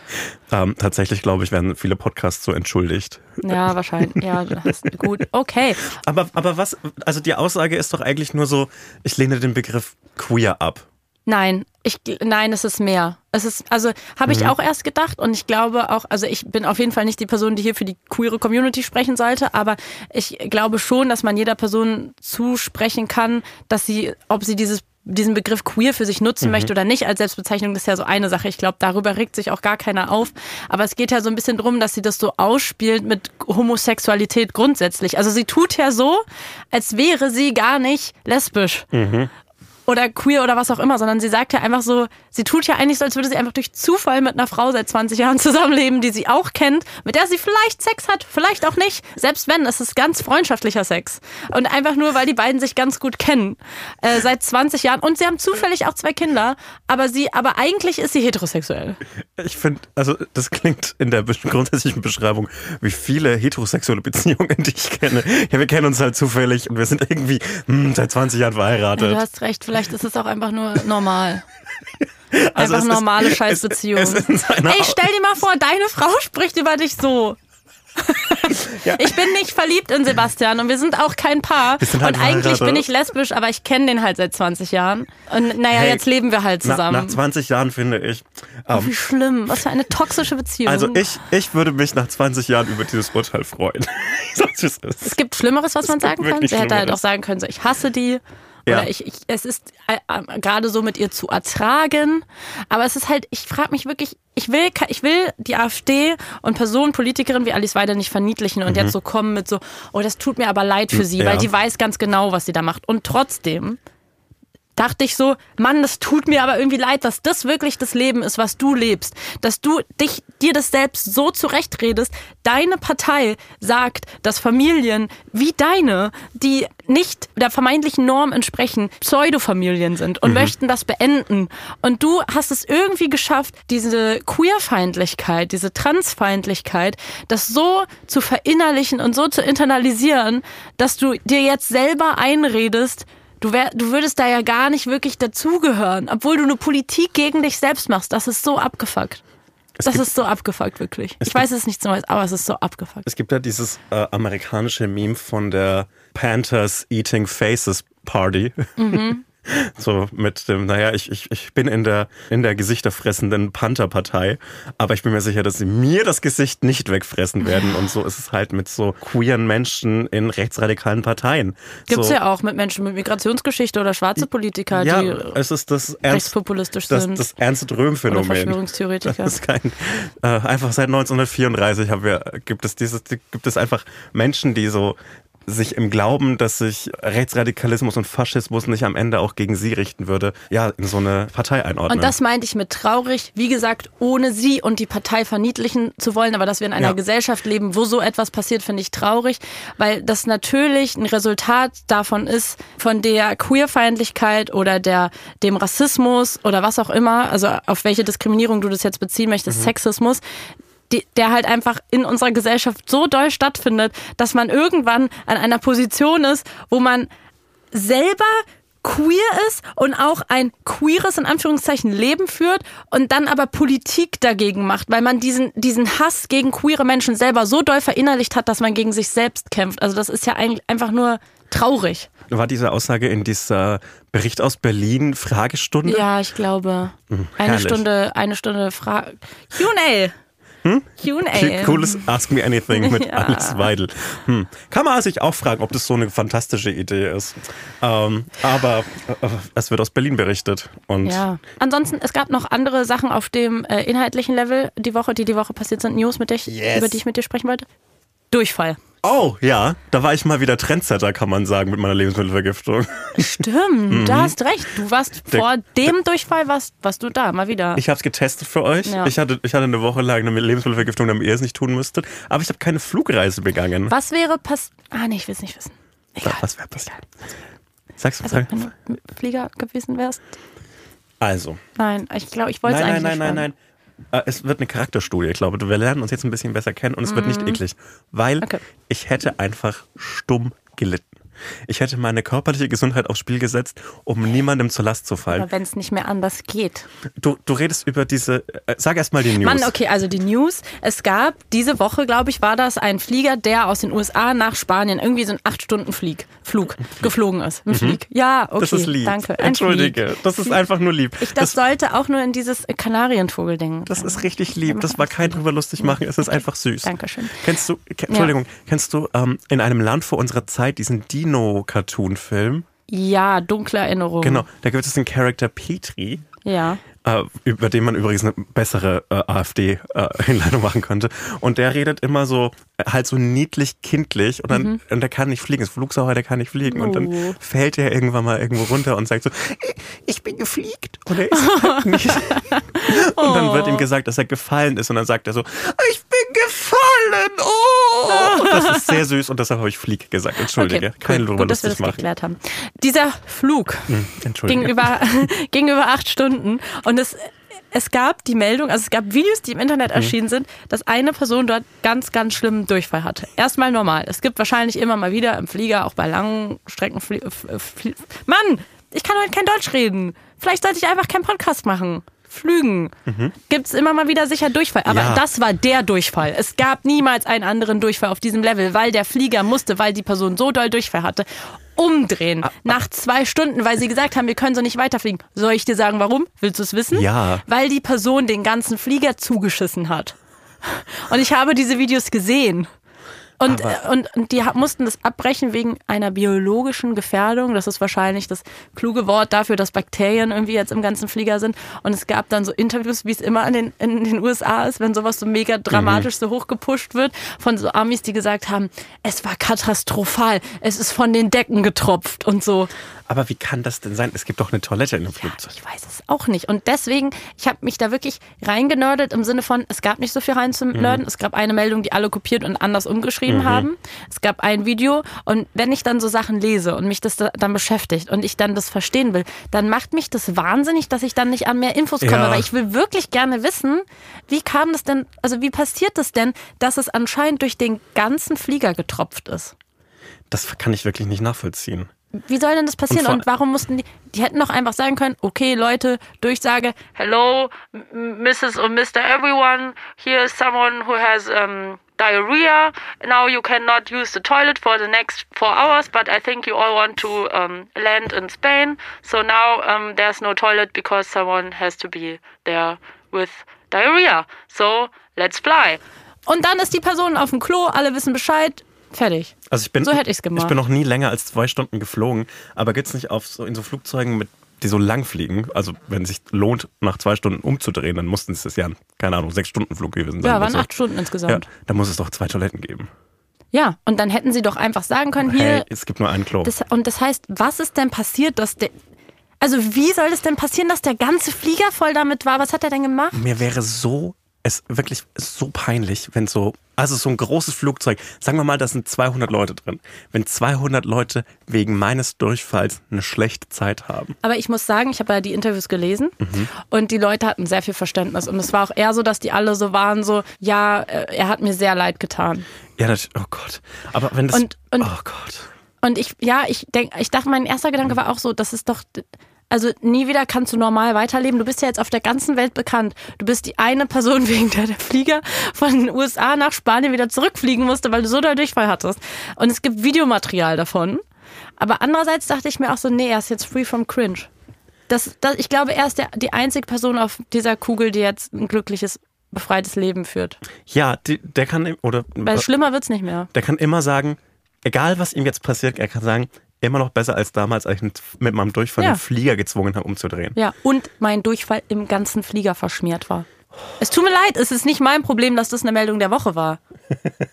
ähm, tatsächlich, glaube ich, werden viele Podcasts so entschuldigt. Ja, wahrscheinlich. Ja, das ist gut. Okay. Aber, aber was, also die Aussage ist doch eigentlich nur so, ich lehne den Begriff queer ab. Nein, ich nein, es ist mehr. Es ist also habe Mhm. ich auch erst gedacht und ich glaube auch, also ich bin auf jeden Fall nicht die Person, die hier für die queere Community sprechen sollte, aber ich glaube schon, dass man jeder Person zusprechen kann, dass sie, ob sie dieses diesen Begriff queer für sich nutzen möchte oder nicht als Selbstbezeichnung, das ist ja so eine Sache. Ich glaube, darüber regt sich auch gar keiner auf. Aber es geht ja so ein bisschen drum, dass sie das so ausspielt mit Homosexualität grundsätzlich. Also sie tut ja so, als wäre sie gar nicht lesbisch oder queer oder was auch immer, sondern sie sagt ja einfach so, sie tut ja eigentlich so, als würde sie einfach durch Zufall mit einer Frau seit 20 Jahren (laughs) zusammenleben, die sie auch kennt, mit der sie vielleicht Sex hat, vielleicht auch nicht. Selbst wenn, es ist ganz freundschaftlicher Sex. Und einfach nur, weil die beiden sich ganz gut kennen. Äh, seit 20 Jahren. Und sie haben zufällig auch zwei Kinder, aber sie, aber eigentlich ist sie heterosexuell. Ich finde, also das klingt in der grundsätzlichen Beschreibung wie viele heterosexuelle Beziehungen, die ich kenne. Ja, wir kennen uns halt zufällig und wir sind irgendwie hm, seit 20 Jahren Ja, verheiratet. du hast recht, vielleicht ist es auch einfach nur normal. (laughs) Also Einfach ist- normale es- Scheißbeziehung. es ist in seiner Ey, stell dir mal vor, deine Frau spricht über dich so. Ja. Ich bin nicht verliebt in Sebastian und wir sind auch kein Paar. Halt und eigentlich bin ich lesbisch, aber ich kenne den halt seit 20 Jahren. Und naja, Hey, jetzt leben wir halt Na, zusammen. nach 20 Jahren finde ich. oh, Ähm, wie schlimm. Was für eine toxische Beziehung. also ich, ich würde mich nach 20 Jahren über dieses Urteil freuen. (laughs) Es gibt Schlimmeres, was man Es sagen kann. Sie hätte halt auch sagen können, so, ich hasse die. Ja. Oder ich, ich, es ist äh, äh, gerade so mit ihr zu ertragen. Aber es ist halt, ich frage mich wirklich, ich will, ich will die AfD und Personen, Politikerin wie Alice Weidel nicht verniedlichen und jetzt so kommen mit so, oh, das tut mir aber leid für sie, Mhm. Ja. weil die weiß ganz genau, was sie da macht. Und trotzdem dachte ich so, Mann, das tut mir aber irgendwie leid, dass das wirklich das Leben ist, was du lebst. Dass du dich, dir das selbst so zurechtredest. Deine Partei sagt, dass Familien wie deine, die nicht der vermeintlichen Norm entsprechen, Pseudofamilien sind und möchten das beenden. Und du hast es irgendwie geschafft, diese Queerfeindlichkeit, diese Transfeindlichkeit, das so zu verinnerlichen und so zu internalisieren, dass du dir jetzt selber einredest, Du, wär, du würdest da ja gar nicht wirklich dazugehören, obwohl du eine Politik gegen dich selbst machst. Das ist so abgefuckt. das gibt- ist so abgefuckt, wirklich. Ich weiß, es ist nichts Neues, aber es ist so abgefuckt. Es gibt ja dieses äh, amerikanische Meme von der Panthers Eating Faces Party. Mhm. So mit dem, naja, ich, ich, ich bin in der, in der gesichterfressenden Panther-Partei, aber ich bin mir sicher, dass sie mir das Gesicht nicht wegfressen werden. Und so ist es halt mit so queeren Menschen in rechtsradikalen Parteien. Gibt's so, ja auch mit Menschen mit Migrationsgeschichte oder schwarze Politiker, Ja, die es ist das Ernst, rechtspopulistisch das, sind. das Ernst oder Röhm-Phänomen. Verschwörungstheoretiker. Das ist kein, äh, einfach seit 1934 haben wir, gibt es dieses, gibt es einfach Menschen, die so sich im Glauben, dass sich Rechtsradikalismus und Faschismus nicht am Ende auch gegen sie richten würde, ja, in so eine Partei einordnen. Und das meinte ich mit traurig, wie gesagt, ohne sie und die Partei verniedlichen zu wollen, aber dass wir in einer Ja. Gesellschaft leben, wo so etwas passiert, finde ich traurig, weil das natürlich ein Resultat davon ist, von der Queerfeindlichkeit oder der, dem Rassismus oder was auch immer, also auf welche Diskriminierung du das jetzt beziehen möchtest, Sexismus, die, der halt einfach in unserer Gesellschaft so doll stattfindet, dass man irgendwann an einer Position ist, wo man selber queer ist und auch ein queeres, in Anführungszeichen, Leben führt und dann aber Politik dagegen macht, weil man diesen, diesen Hass gegen queere Menschen selber so doll verinnerlicht hat, dass man gegen sich selbst kämpft. Also das ist ja eigentlich einfach nur traurig. War diese Aussage in dieser Bericht aus Berlin Fragestunde? Ja, ich glaube. Eine Hm, herrlich. Stunde, eine Stunde Fra Q&A. Q&A. Cooles Ask Me Anything mit (laughs) Ja. Alice Weidel. Hm. Kann man sich auch fragen, ob das so eine fantastische Idee ist. Ähm, aber äh, es wird aus Berlin berichtet. Und Ja. Ansonsten, es gab noch andere Sachen auf dem äh, inhaltlichen Level die Woche, die die Woche passiert sind. News, mit der ich, Yes. über die ich mit dir sprechen wollte. Durchfall. Oh, ja, da war ich mal wieder Trendsetter, kann man sagen, mit meiner Lebensmittelvergiftung. Stimmt, da hast recht. Du warst Der- vor dem Durchfall, warst, warst du da, mal wieder. Ich habe es getestet für euch. Ja. Ich, hatte, ich hatte eine Woche lang eine Lebensmittelvergiftung, damit ihr es nicht tun müsstet. Aber ich habe keine Flugreise begangen. Was wäre pass... Ah, nee, ich will es nicht wissen. Egal. Was wäre passiert? Sag's Also, wenn du Flieger gewesen wärst? Also, Nein, ich glaube, ich wollte es nein, eigentlich nein, nein, nein, nein. Äh, Es wird eine Charakterstudie. Ich glaube, wir lernen uns jetzt ein bisschen besser kennen und es wird nicht eklig, weil Mhm. Okay. ich hätte einfach stumm gelitten. Ich hätte meine körperliche Gesundheit aufs Spiel gesetzt, um niemandem zur Last zu fallen. Aber wenn es nicht mehr anders geht. Du, du redest über diese. Äh, sag erst mal die News. Mann, okay, also die News. Es gab diese Woche, glaube ich, war das ein Flieger, der aus den USA nach Spanien irgendwie so ein 8-Stunden-Flieg Flug geflogen ist. Ein Flieg. Ja, okay. Mhm. Das ist lieb. Danke. Ein Entschuldige, Flieg. das ist einfach nur lieb. Ich, das, sollte auch nur in dieses Kanarienvogel-Ding. Das ist richtig lieb. Das war kein drüber lustig machen. Es ist einfach süß. Dankeschön. Kennst du, Entschuldigung, kennst du ähm, in einem Land vor unserer Zeit diesen Dino-Cartoon-Film? Ja, dunkle Erinnerung. Genau, da gibt es den Charakter Petri. Ja. äh, über den man übrigens eine bessere äh, AfD-Hinleitung machen könnte. Und der redet immer so, äh, halt so niedlich kindlich und dann und der kann nicht fliegen. Ist Flugsauer, der kann nicht fliegen. Und Mhm. Oh. dann fällt er irgendwann mal irgendwo runter und sagt so, ich bin gefliegt. Und er ist (laughs) halt nicht. Und dann wird Oh. ihm gesagt, dass er gefallen ist. Und dann sagt er so, ich bin gefallen. Oh. Das ist sehr süß und deshalb habe ich Flieg gesagt. Entschuldige. Okay, Kein cool. Gut, dass wir das machen. geklärt haben. Dieser Flug Hm, ging über, ging über acht Stunden und es, es gab die Meldung, also es gab Videos, die im Internet Hm. erschienen sind, dass eine Person dort ganz, ganz schlimmen Durchfall hatte. Erstmal normal. Es gibt wahrscheinlich immer mal wieder im Flieger, auch bei langen Strecken. Mann, ich kann heute kein Deutsch reden. Vielleicht sollte ich einfach keinen Podcast machen. Flügen. Gibt es immer mal wieder sicher Durchfall. Aber Ja. das war der Durchfall. Es gab niemals einen anderen Durchfall auf diesem Level, weil der Flieger musste, weil die Person so doll Durchfall hatte, umdrehen. nach zwei Stunden, weil sie gesagt haben, wir können so nicht weiterfliegen. Soll ich dir sagen, warum? Willst du es wissen? Ja. Weil die Person den ganzen Flieger zugeschissen hat. Und ich habe diese Videos gesehen. Und, äh, und, und die mussten das abbrechen wegen einer biologischen Gefährdung. Das ist wahrscheinlich das kluge Wort dafür, dass Bakterien irgendwie jetzt im ganzen Flieger sind. Und es gab dann so Interviews, wie es immer in den, in den USA ist, wenn sowas so mega dramatisch so hochgepusht wird, von so Amis, die gesagt haben, es war katastrophal, es ist von den Decken getropft und so. Aber wie kann das denn sein? Es gibt doch eine Toilette in einem Flugzeug. Ich weiß es auch nicht. Und deswegen, ich habe mich da wirklich reingenördet im Sinne von, es gab nicht so viel rein zum Nörden. Es gab eine Meldung, die alle kopiert und anders umgeschrieben haben. Es gab ein Video. Und wenn ich dann so Sachen lese und mich das da, dann beschäftigt und ich dann das verstehen will, dann macht mich das wahnsinnig, dass ich dann nicht an mehr Infos komme. Ja. Weil ich will wirklich gerne wissen, wie kam das denn, also wie passiert das denn, dass es anscheinend durch den ganzen Flieger getropft ist? Das kann ich wirklich nicht nachvollziehen. Wie soll denn das passieren? Und Und, warum mussten die, die hätten doch einfach sagen können, okay Leute, Durchsage, hello, Mrs. or Mr. Everyone, here is someone who has um, diarrhea. Now you cannot use the toilet for the next four hours, but I think you all want to um, land in Spain. So now um, there's no toilet because someone has to be there with diarrhea. So let's fly. Und dann ist die Person auf dem Klo, alle wissen Bescheid, fertig. Also ich bin, So hätte ich's gemacht. Ich bin noch nie länger als zwei Stunden geflogen, aber gibt's nicht auf so, in so Flugzeugen mit die so lang fliegen, also wenn es sich lohnt, nach zwei Stunden umzudrehen, dann mussten es das ja, keine Ahnung, sechs Stunden Flug gewesen sein. Ja, waren so. acht Stunden Ja, insgesamt. da muss es doch zwei Toiletten geben. Ja, und dann hätten sie doch einfach sagen können, hier, Hey, es gibt nur ein Klo. das, und das heißt, was ist denn passiert, dass der, also wie soll es denn passieren, dass der ganze Flieger voll damit war? Was hat er denn gemacht? Mir wäre so, es wirklich so peinlich, wenn so, also so ein großes Flugzeug, sagen wir mal, da sind 200 Leute drin. Wenn 200 Leute wegen meines Durchfalls eine schlechte Zeit haben. Aber ich muss sagen, ich habe ja die Interviews gelesen Mhm. und die Leute hatten sehr viel Verständnis. Und es war auch eher so, dass die alle so waren, so, ja, äh, er hat mir sehr leid getan. Ja, das, oh Gott. Aber wenn das, Und- und- oh Gott. Und ich, ja, ich denke, ich dachte, mein erster Gedanke war auch so, das ist doch, also nie wieder kannst du normal weiterleben. Du bist ja jetzt auf der ganzen Welt bekannt. Du bist die eine Person, (laughs) wegen der der Flieger von den USA nach Spanien wieder zurückfliegen musste, weil du so doll Durchfall hattest. Und es gibt Videomaterial davon. Aber andererseits dachte ich mir auch so, nee, er ist jetzt free from cringe. Das, das, ich glaube, er ist der, die einzige Person auf dieser Kugel, die jetzt ein glückliches, befreites Leben führt. Ja, die, der kann, oder, Weil schlimmer wird's nicht mehr. der kann immer sagen, egal was ihm jetzt passiert, er kann sagen, immer noch besser als damals, als ich mit meinem Durchfall Ja. den Flieger gezwungen habe, umzudrehen. Ja, und mein Durchfall im ganzen Flieger verschmiert war. Es tut mir leid, es ist nicht mein Problem, dass das eine Meldung der Woche war.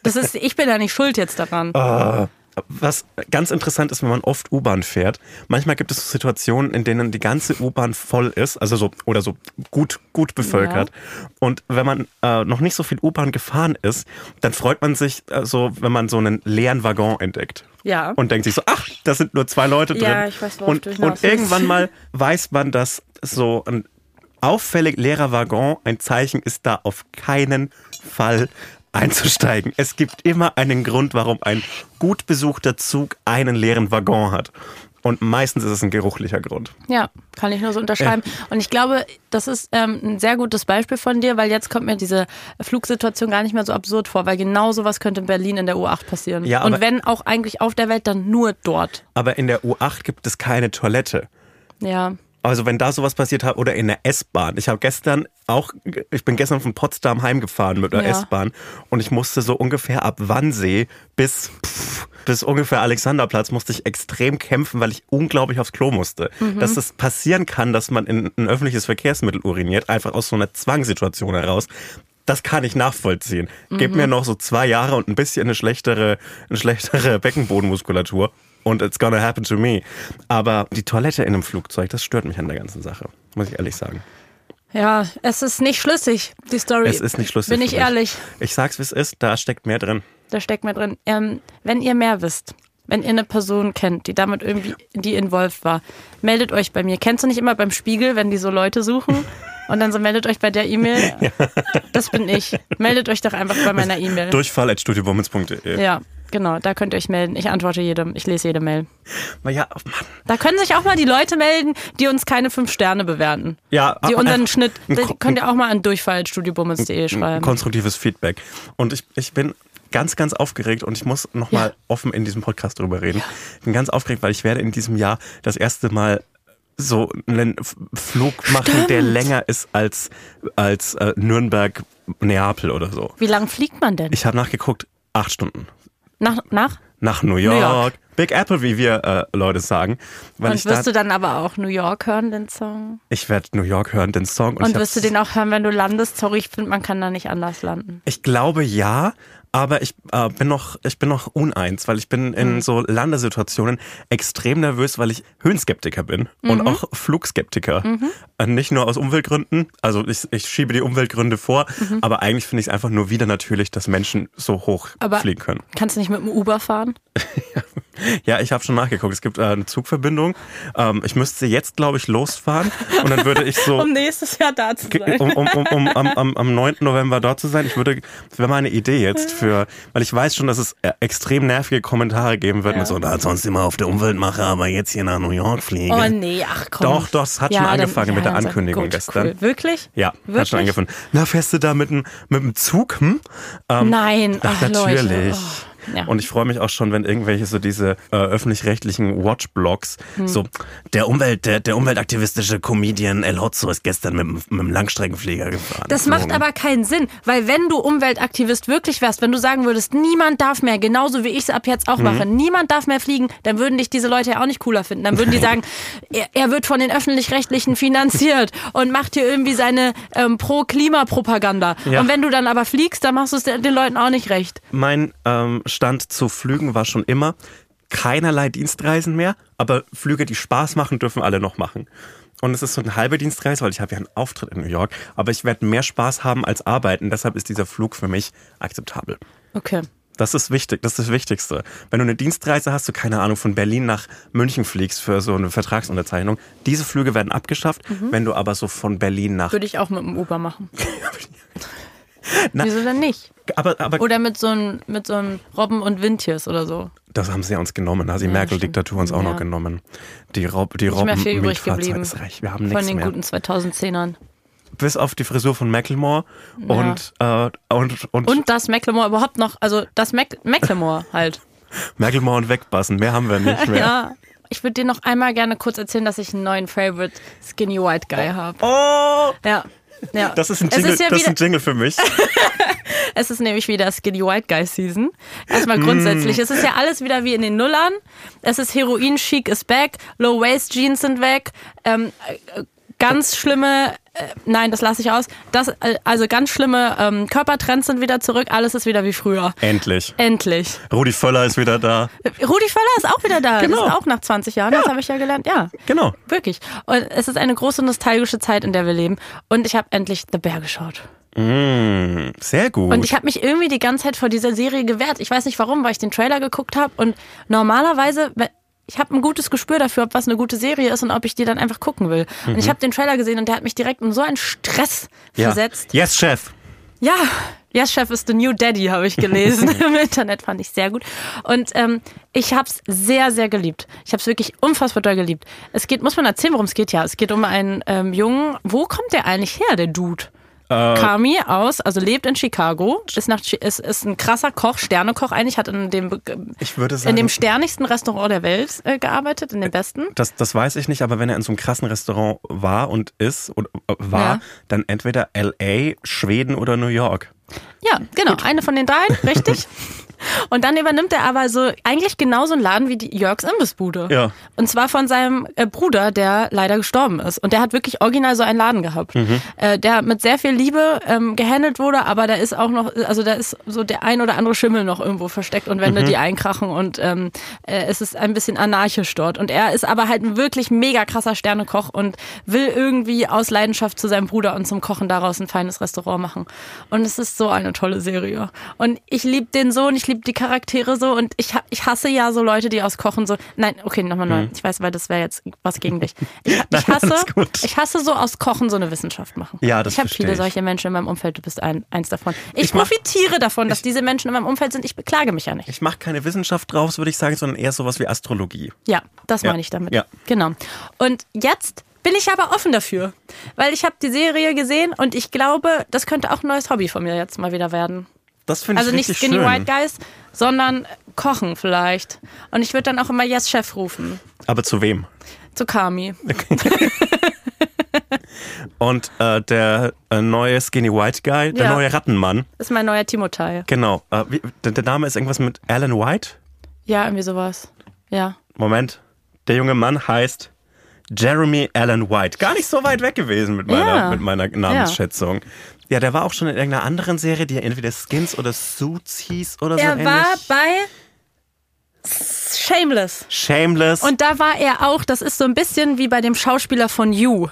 Das ist, ich bin ja nicht schuld jetzt daran. Ah. Was ganz interessant ist, wenn man oft U-Bahn fährt, manchmal gibt es Situationen, in denen die ganze U-Bahn voll ist, also so oder so gut gut bevölkert. Ja. Und wenn man äh, noch nicht so viel U-Bahn gefahren ist, dann freut man sich äh, so, wenn man so einen leeren Waggon entdeckt. Ja. Und denkt sich so, ach, da sind nur zwei Leute drin. Ja, ich weiß, und, und irgendwann mal weiß man, dass so ein auffällig leerer Waggon ein Zeichen ist, da auf keinen Fall einzusteigen. Es gibt immer einen Grund, warum ein gut besuchter Zug einen leeren Waggon hat. Und meistens ist es ein geruchlicher Grund. Ja, kann ich nur so unterschreiben. Äh. Und ich glaube, das ist ähm, ein sehr gutes Beispiel von dir, weil jetzt kommt mir diese Flugsituation gar nicht mehr so absurd vor, weil genau sowas könnte in Berlin in der U8 passieren. Ja, Und wenn auch eigentlich auf der Welt, dann nur dort. Aber in der U8 gibt es keine Toilette. Ja. Also wenn da sowas passiert hat oder in der S-Bahn. Ich habe gestern auch, ich bin gestern von Potsdam heimgefahren mit der ja. S-Bahn und ich musste so ungefähr ab Wannsee bis pff, bis ungefähr Alexanderplatz musste ich extrem kämpfen, weil ich unglaublich aufs Klo musste. Mhm. Dass es passieren kann, dass man in ein öffentliches Verkehrsmittel uriniert, einfach aus so einer Zwangssituation heraus das kann ich nachvollziehen. Mhm. Gib mir noch so zwei Jahre und ein bisschen eine schlechtere, eine schlechtere Beckenbodenmuskulatur und it's gonna happen to me. Aber die Toilette in einem Flugzeug, das stört mich an der ganzen Sache, muss ich ehrlich sagen. Ja, es ist nicht schlüssig, die Story. Es ist nicht schlüssig. Bin ich ehrlich. Ich sag's, wie es ist, da steckt mehr drin. Da steckt mehr drin. Ähm, wenn ihr mehr wisst, wenn ihr eine Person kennt, die damit irgendwie, die involviert war, meldet euch bei mir. Kennst du nicht immer beim Spiegel, wenn die so Leute suchen? Und dann so meldet euch bei der E-Mail. (laughs) Ja. Das bin ich. Meldet euch doch einfach bei meiner E-Mail. Durchfall at studiobummens.de. Ja, genau. Da könnt ihr euch melden. Ich antworte jedem. Ich lese jede Mail. Ja, oh Mann. Da können sich auch mal die Leute melden, die uns keine fünf Sterne bewerten. Ja, die unseren Schnitt. könnt ihr auch mal an durchfall at studiobummens.de schreiben. Konstruktives Feedback. Und ich, ich bin ganz, ganz aufgeregt und ich muss nochmal ja. offen in diesem Podcast drüber reden. Ja. Ich bin ganz aufgeregt, weil ich werde in diesem Jahr das erste Mal so einen Flug machen, Stimmt. der länger ist als, als äh, Nürnberg, Neapel oder so. Wie lang fliegt man denn? Ich habe nachgeguckt, acht Stunden. Nach, nach? Nach New York. New York. Big Apple, wie wir äh, Leute sagen. Und wirst du dann aber auch New York hören, den Song? Ich werde New York hören, den Song. Und, und wirst du den auch hören, wenn du landest? Sorry, ich finde, man kann da nicht anders landen. Ich glaube ja, aber ich äh, bin noch, ich bin noch uneins, weil ich bin in mhm. so Landesituationen extrem nervös, weil ich Höhenskeptiker bin mhm. und auch Flugskeptiker. Mhm. Äh, nicht nur aus Umweltgründen, also ich, ich schiebe die Umweltgründe vor, mhm. aber eigentlich finde ich es einfach nur wieder natürlich, dass Menschen so hoch aber fliegen können. Kannst du nicht mit dem Uber fahren? (laughs) ja, ich habe schon nachgeguckt. Es gibt äh, eine Zugbindung. Ähm, ich müsste jetzt, glaube ich, losfahren und dann würde ich so. (laughs) um nächstes Jahr da zu sein. Um, um, um, um am, am, am 9. November dort zu sein. Ich würde, das wäre meine Idee jetzt für, weil ich weiß schon, dass es äh, extrem nervige Kommentare geben wird ja. mit so, na, sonst immer auf der Umwelt mache, aber jetzt hier nach New York fliege. Oh nee, ach komm. Doch, doch, es hat ja, schon angefangen dann, mit der Ankündigung gut, gestern. Cool. Wirklich? Ja, Wirklich? hat schon angefangen. Na, fährst du da mit dem, mit dem Zug? Hm? Ähm, Nein, ach, ach natürlich. Oh. Ja. Und ich freue mich auch schon, wenn irgendwelche so diese äh, öffentlich-rechtlichen Watch-Blogs, hm. so der Umwelt, der, der umweltaktivistische Comedian El Hotzo ist gestern mit, mit einem Langstreckenflieger gefahren. Das macht aber keinen Sinn, weil wenn du Umweltaktivist wirklich wärst, wenn du sagen würdest, niemand darf mehr, genauso wie ich es ab jetzt auch mhm. mache, niemand darf mehr fliegen, dann würden dich diese Leute ja auch nicht cooler finden. Dann würden die (laughs) sagen, er, er wird von den öffentlich-rechtlichen finanziert und macht hier irgendwie seine ähm, Pro-Klima-Propaganda. Ja. Und wenn du dann aber fliegst, dann machst du es den Leuten auch nicht recht. Mein ähm, Stand zu Flügen war schon immer keinerlei Dienstreisen mehr, aber Flüge, die Spaß machen, dürfen alle noch machen. Und es ist so eine halbe Dienstreise, weil ich habe ja einen Auftritt in New York, aber ich werde mehr Spaß haben als arbeiten. Deshalb ist dieser Flug für mich akzeptabel. Okay. Das ist wichtig, das ist das Wichtigste. Wenn du eine Dienstreise hast, du keine Ahnung, von Berlin nach München fliegst für so eine Vertragsunterzeichnung, diese Flüge werden abgeschafft. Mhm. Wenn du aber so von Berlin nach. Würde ich auch mit dem Uber machen. (laughs) (laughs) Na, Wieso denn nicht? Aber, aber oder mit so einem mit so einem Robben und Windtiers oder so. Das haben sie uns genommen, hat die ja, Merkel-Diktatur uns auch ja. noch genommen. Die, Rob, die nicht Robben mehr viel übrig geblieben. Ist recht. Wir haben Von den mehr. guten 2010ern. Bis auf die Frisur von Macklemore ja. und, äh, und, und. Und dass Macklemore überhaupt noch, also das Mac Macklemore halt. (laughs) Macklemore und wegbassen, mehr haben wir nicht (laughs) mehr. ja. Ich würde dir noch einmal gerne kurz erzählen, dass ich einen neuen Favorite Skinny White Guy oh. habe. Oh! Ja. (laughs) Ja. Das ist ein Jingle, ist ja das ist ein Jingle für mich. (laughs) es ist nämlich wieder Skinny White Guy Season. Erstmal grundsätzlich. Mm. Es ist ja alles wieder wie in den Nullern. Es ist Heroin Chic ist back. Low Waist Jeans sind weg. Ähm, ganz schlimme nein, das lasse ich aus. Das, äh, also ganz schlimme ähm, Körpertrends sind wieder zurück, alles ist wieder wie früher. Endlich. Endlich. Rudi Völler ist wieder da. Rudi Völler ist auch wieder da. Genau. Das ist auch nach 20 Jahren, das habe ich ja gelernt. Ja, Genau. wirklich. Und es ist eine große nostalgische Zeit, in der wir leben. Und ich habe endlich The Bear geschaut. Mm, sehr gut. Und ich habe mich irgendwie die ganze Zeit vor dieser Serie gewehrt. Ich weiß nicht warum, weil ich den Trailer geguckt habe. Und normalerweise, ich habe ein gutes Gespür dafür, ob was eine gute Serie ist und ob ich die dann einfach gucken will. Und ich habe den Trailer gesehen und der hat mich direkt in so einen Stress ja. versetzt. Yes, Chef. Ja, Yes Chef is the new Daddy, habe ich gelesen (laughs) im Internet, fand ich sehr gut. Und ähm, ich habe es sehr, sehr geliebt. Ich habe es wirklich unfassbar doll geliebt. Es geht, muss man erzählen, worum es geht? Ja, es geht um einen ähm, Jungen. Wo kommt der eigentlich her, der Dude? Kami aus, also lebt in Chicago, ist, nach, ist, ist ein krasser Koch, Sternekoch eigentlich, hat in dem, Ich würde sagen- in dem sternigsten Restaurant der Welt äh, gearbeitet, in dem besten. Das, das weiß ich nicht, aber wenn er in so einem krassen Restaurant war und ist und äh, war, Ja. dann entweder LA, Schweden oder New York. Ja, genau, eine von den dreien, (laughs) richtig. Und dann übernimmt er aber so eigentlich genauso einen Laden wie die Jörgs Imbissbude. Ja. Und zwar von seinem äh, Bruder, der leider gestorben ist. Und der hat wirklich original so einen Laden gehabt. Mhm. Äh, der mit sehr viel Liebe ähm, gehandelt wurde, aber da ist auch noch, also da ist so der ein oder andere Schimmel noch irgendwo versteckt und Mhm. Wände, die einkrachen und ähm, äh, es ist ein bisschen anarchisch dort. Und er ist aber halt ein wirklich mega krasser Sternekoch und will irgendwie aus Leidenschaft zu seinem Bruder und zum Kochen daraus ein feines Restaurant machen. Und es ist so eine tolle Serie. Und ich liebe den so und ich liebe die Charaktere so und ich, ich hasse ja so Leute, die aus Kochen so. Nein, okay, nochmal neu. Ich weiß, weil das wäre jetzt was gegen dich. (laughs) Ich, ich. Nein, hasse, ich hasse so aus Kochen so eine Wissenschaft machen. Ja, das Ich habe viele ich. solche Menschen in meinem Umfeld. Du bist ein, eins davon. Ich, Ich mach- profitiere davon, dass diese Menschen in meinem Umfeld sind. Ich beklage mich ja nicht. Ich mache keine Wissenschaft draus, würde ich sagen, sondern eher sowas wie Astrologie. Ja, das Ja, meine ich damit. ja. Genau. Und jetzt bin ich aber offen dafür, weil ich habe die Serie gesehen und ich glaube, das könnte auch ein neues Hobby von mir jetzt mal wieder werden. Das finde ich Also nicht Skinny schön. White Guys, sondern Kochen vielleicht. Und ich würde dann auch immer Yes Chef rufen. Aber zu wem? Zu Kami. (laughs) Und äh, der äh, neue Skinny White Guy, der Ja. neue Rattenmann. ist mein neuer Timotei. Genau. Äh, wie, der, der Name ist irgendwas mit Alan White. Ja, irgendwie sowas. Ja. Moment. Der junge Mann heißt Jeremy Allen White. Gar nicht so weit weg gewesen mit meiner, Ja. mit meiner Namensschätzung. Ja. der war auch schon in irgendeiner anderen Serie, die ja entweder Skins oder Suits hieß oder so Er war bei Shameless. Shameless. Und da war er auch, das ist so ein bisschen wie bei dem Schauspieler von You.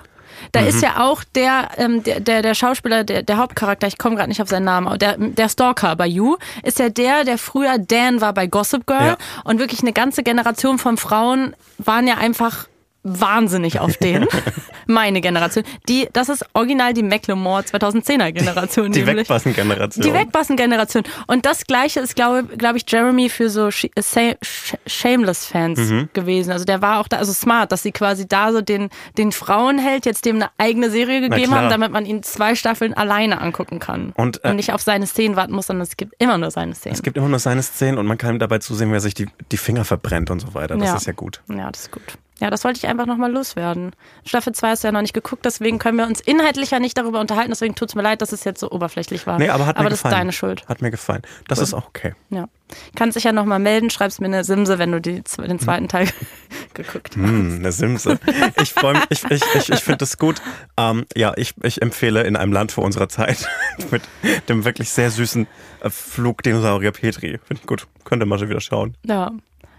Da ist ja auch der, ähm, der, der, der Schauspieler, der, der Hauptcharakter, ich komme gerade nicht auf seinen Namen, aber der, der Stalker bei You, ist ja der, der früher Dan war bei Gossip Girl. Ja. Und wirklich eine ganze Generation von Frauen waren ja einfach wahnsinnig auf den. (laughs) Meine Generation. Die, das ist original die Macklemore 2010er Generation. die nämlich. Wegpassen-Generation. Die Wegbassen-Generation. Und das gleiche ist, glaube glaub ich, Jeremy für so Sh Sh Shameless-Fans Mhm. gewesen. Also der war auch da, also smart, dass sie quasi da so den, den Frauenheld jetzt dem eine eigene Serie gegeben haben, damit man ihn zwei Staffeln alleine angucken kann. Und, äh, nicht auf seine Szenen warten muss, sondern es gibt immer nur seine Szenen. Es gibt immer nur seine Szenen und man kann dabei zusehen, wie er sich die, die Finger verbrennt und so weiter. Das Ja. ist ja gut. Ja, das ist gut. Ja, das wollte ich einfach nochmal loswerden. Staffel 2 hast du ja noch nicht geguckt, deswegen können wir uns inhaltlich ja nicht darüber unterhalten, deswegen tut's mir leid, dass es jetzt so oberflächlich war. Nee, aber hat mir das gefallen. ist deine Schuld. Hat mir gefallen. Das ist auch okay. Ja. Kannst dich ja nochmal melden, schreibst mir eine Simse, wenn du die, den zweiten Teil (laughs) geguckt hast. Hm, eine Simse. Ich freue mich, ich, ich, ich, ich finde das gut. Ähm, ja, ich, ich empfehle in einem Land vor unserer Zeit (laughs) mit dem wirklich sehr süßen äh, Flugdinosaurier Petri. Finde ich gut. Könnte mal schon wieder schauen. Ja.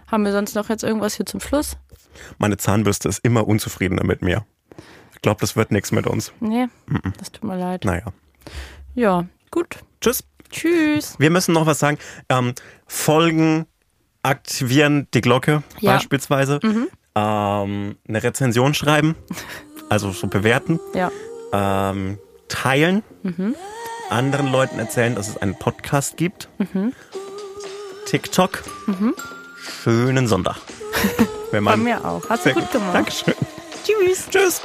Haben wir sonst noch jetzt irgendwas hier zum Schluss? Meine Zahnbürste ist immer unzufriedener mit mir. Ich glaube, das wird nichts mit uns. Nee, das tut mir leid. Naja. Ja, gut. Tschüss. Tschüss. Wir müssen noch was sagen. Ähm, Folgen aktivieren die Glocke Ja. beispielsweise. Ähm, eine Rezension schreiben, also so bewerten. Ja. ähm, teilen, anderen Leuten erzählen, dass es einen Podcast gibt. TikTok. Schönen Sonntag. (laughs) Wenn Bei man, mir auch. Hast du gut gemacht. Dankeschön. Tschüss. Tschüss.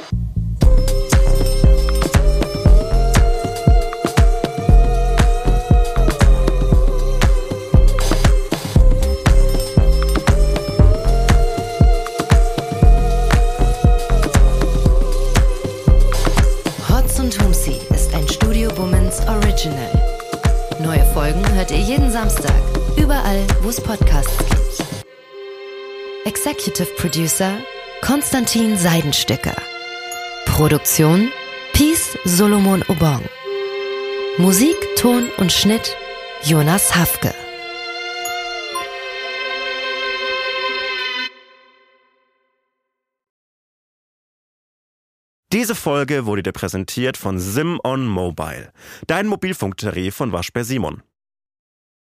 Hotz und Humsi ist ein Studio Womans Original. Neue Folgen hört ihr jeden Samstag, überall, wo es Podcasts gibt. Executive Producer Konstantin Seidenstücker. Produktion Peace Solomon Obong. Musik, Ton und Schnitt Jonas Hafke. Diese Folge wurde dir präsentiert von Sim on Mobile, dein Mobilfunktarif von Waschbär Simon.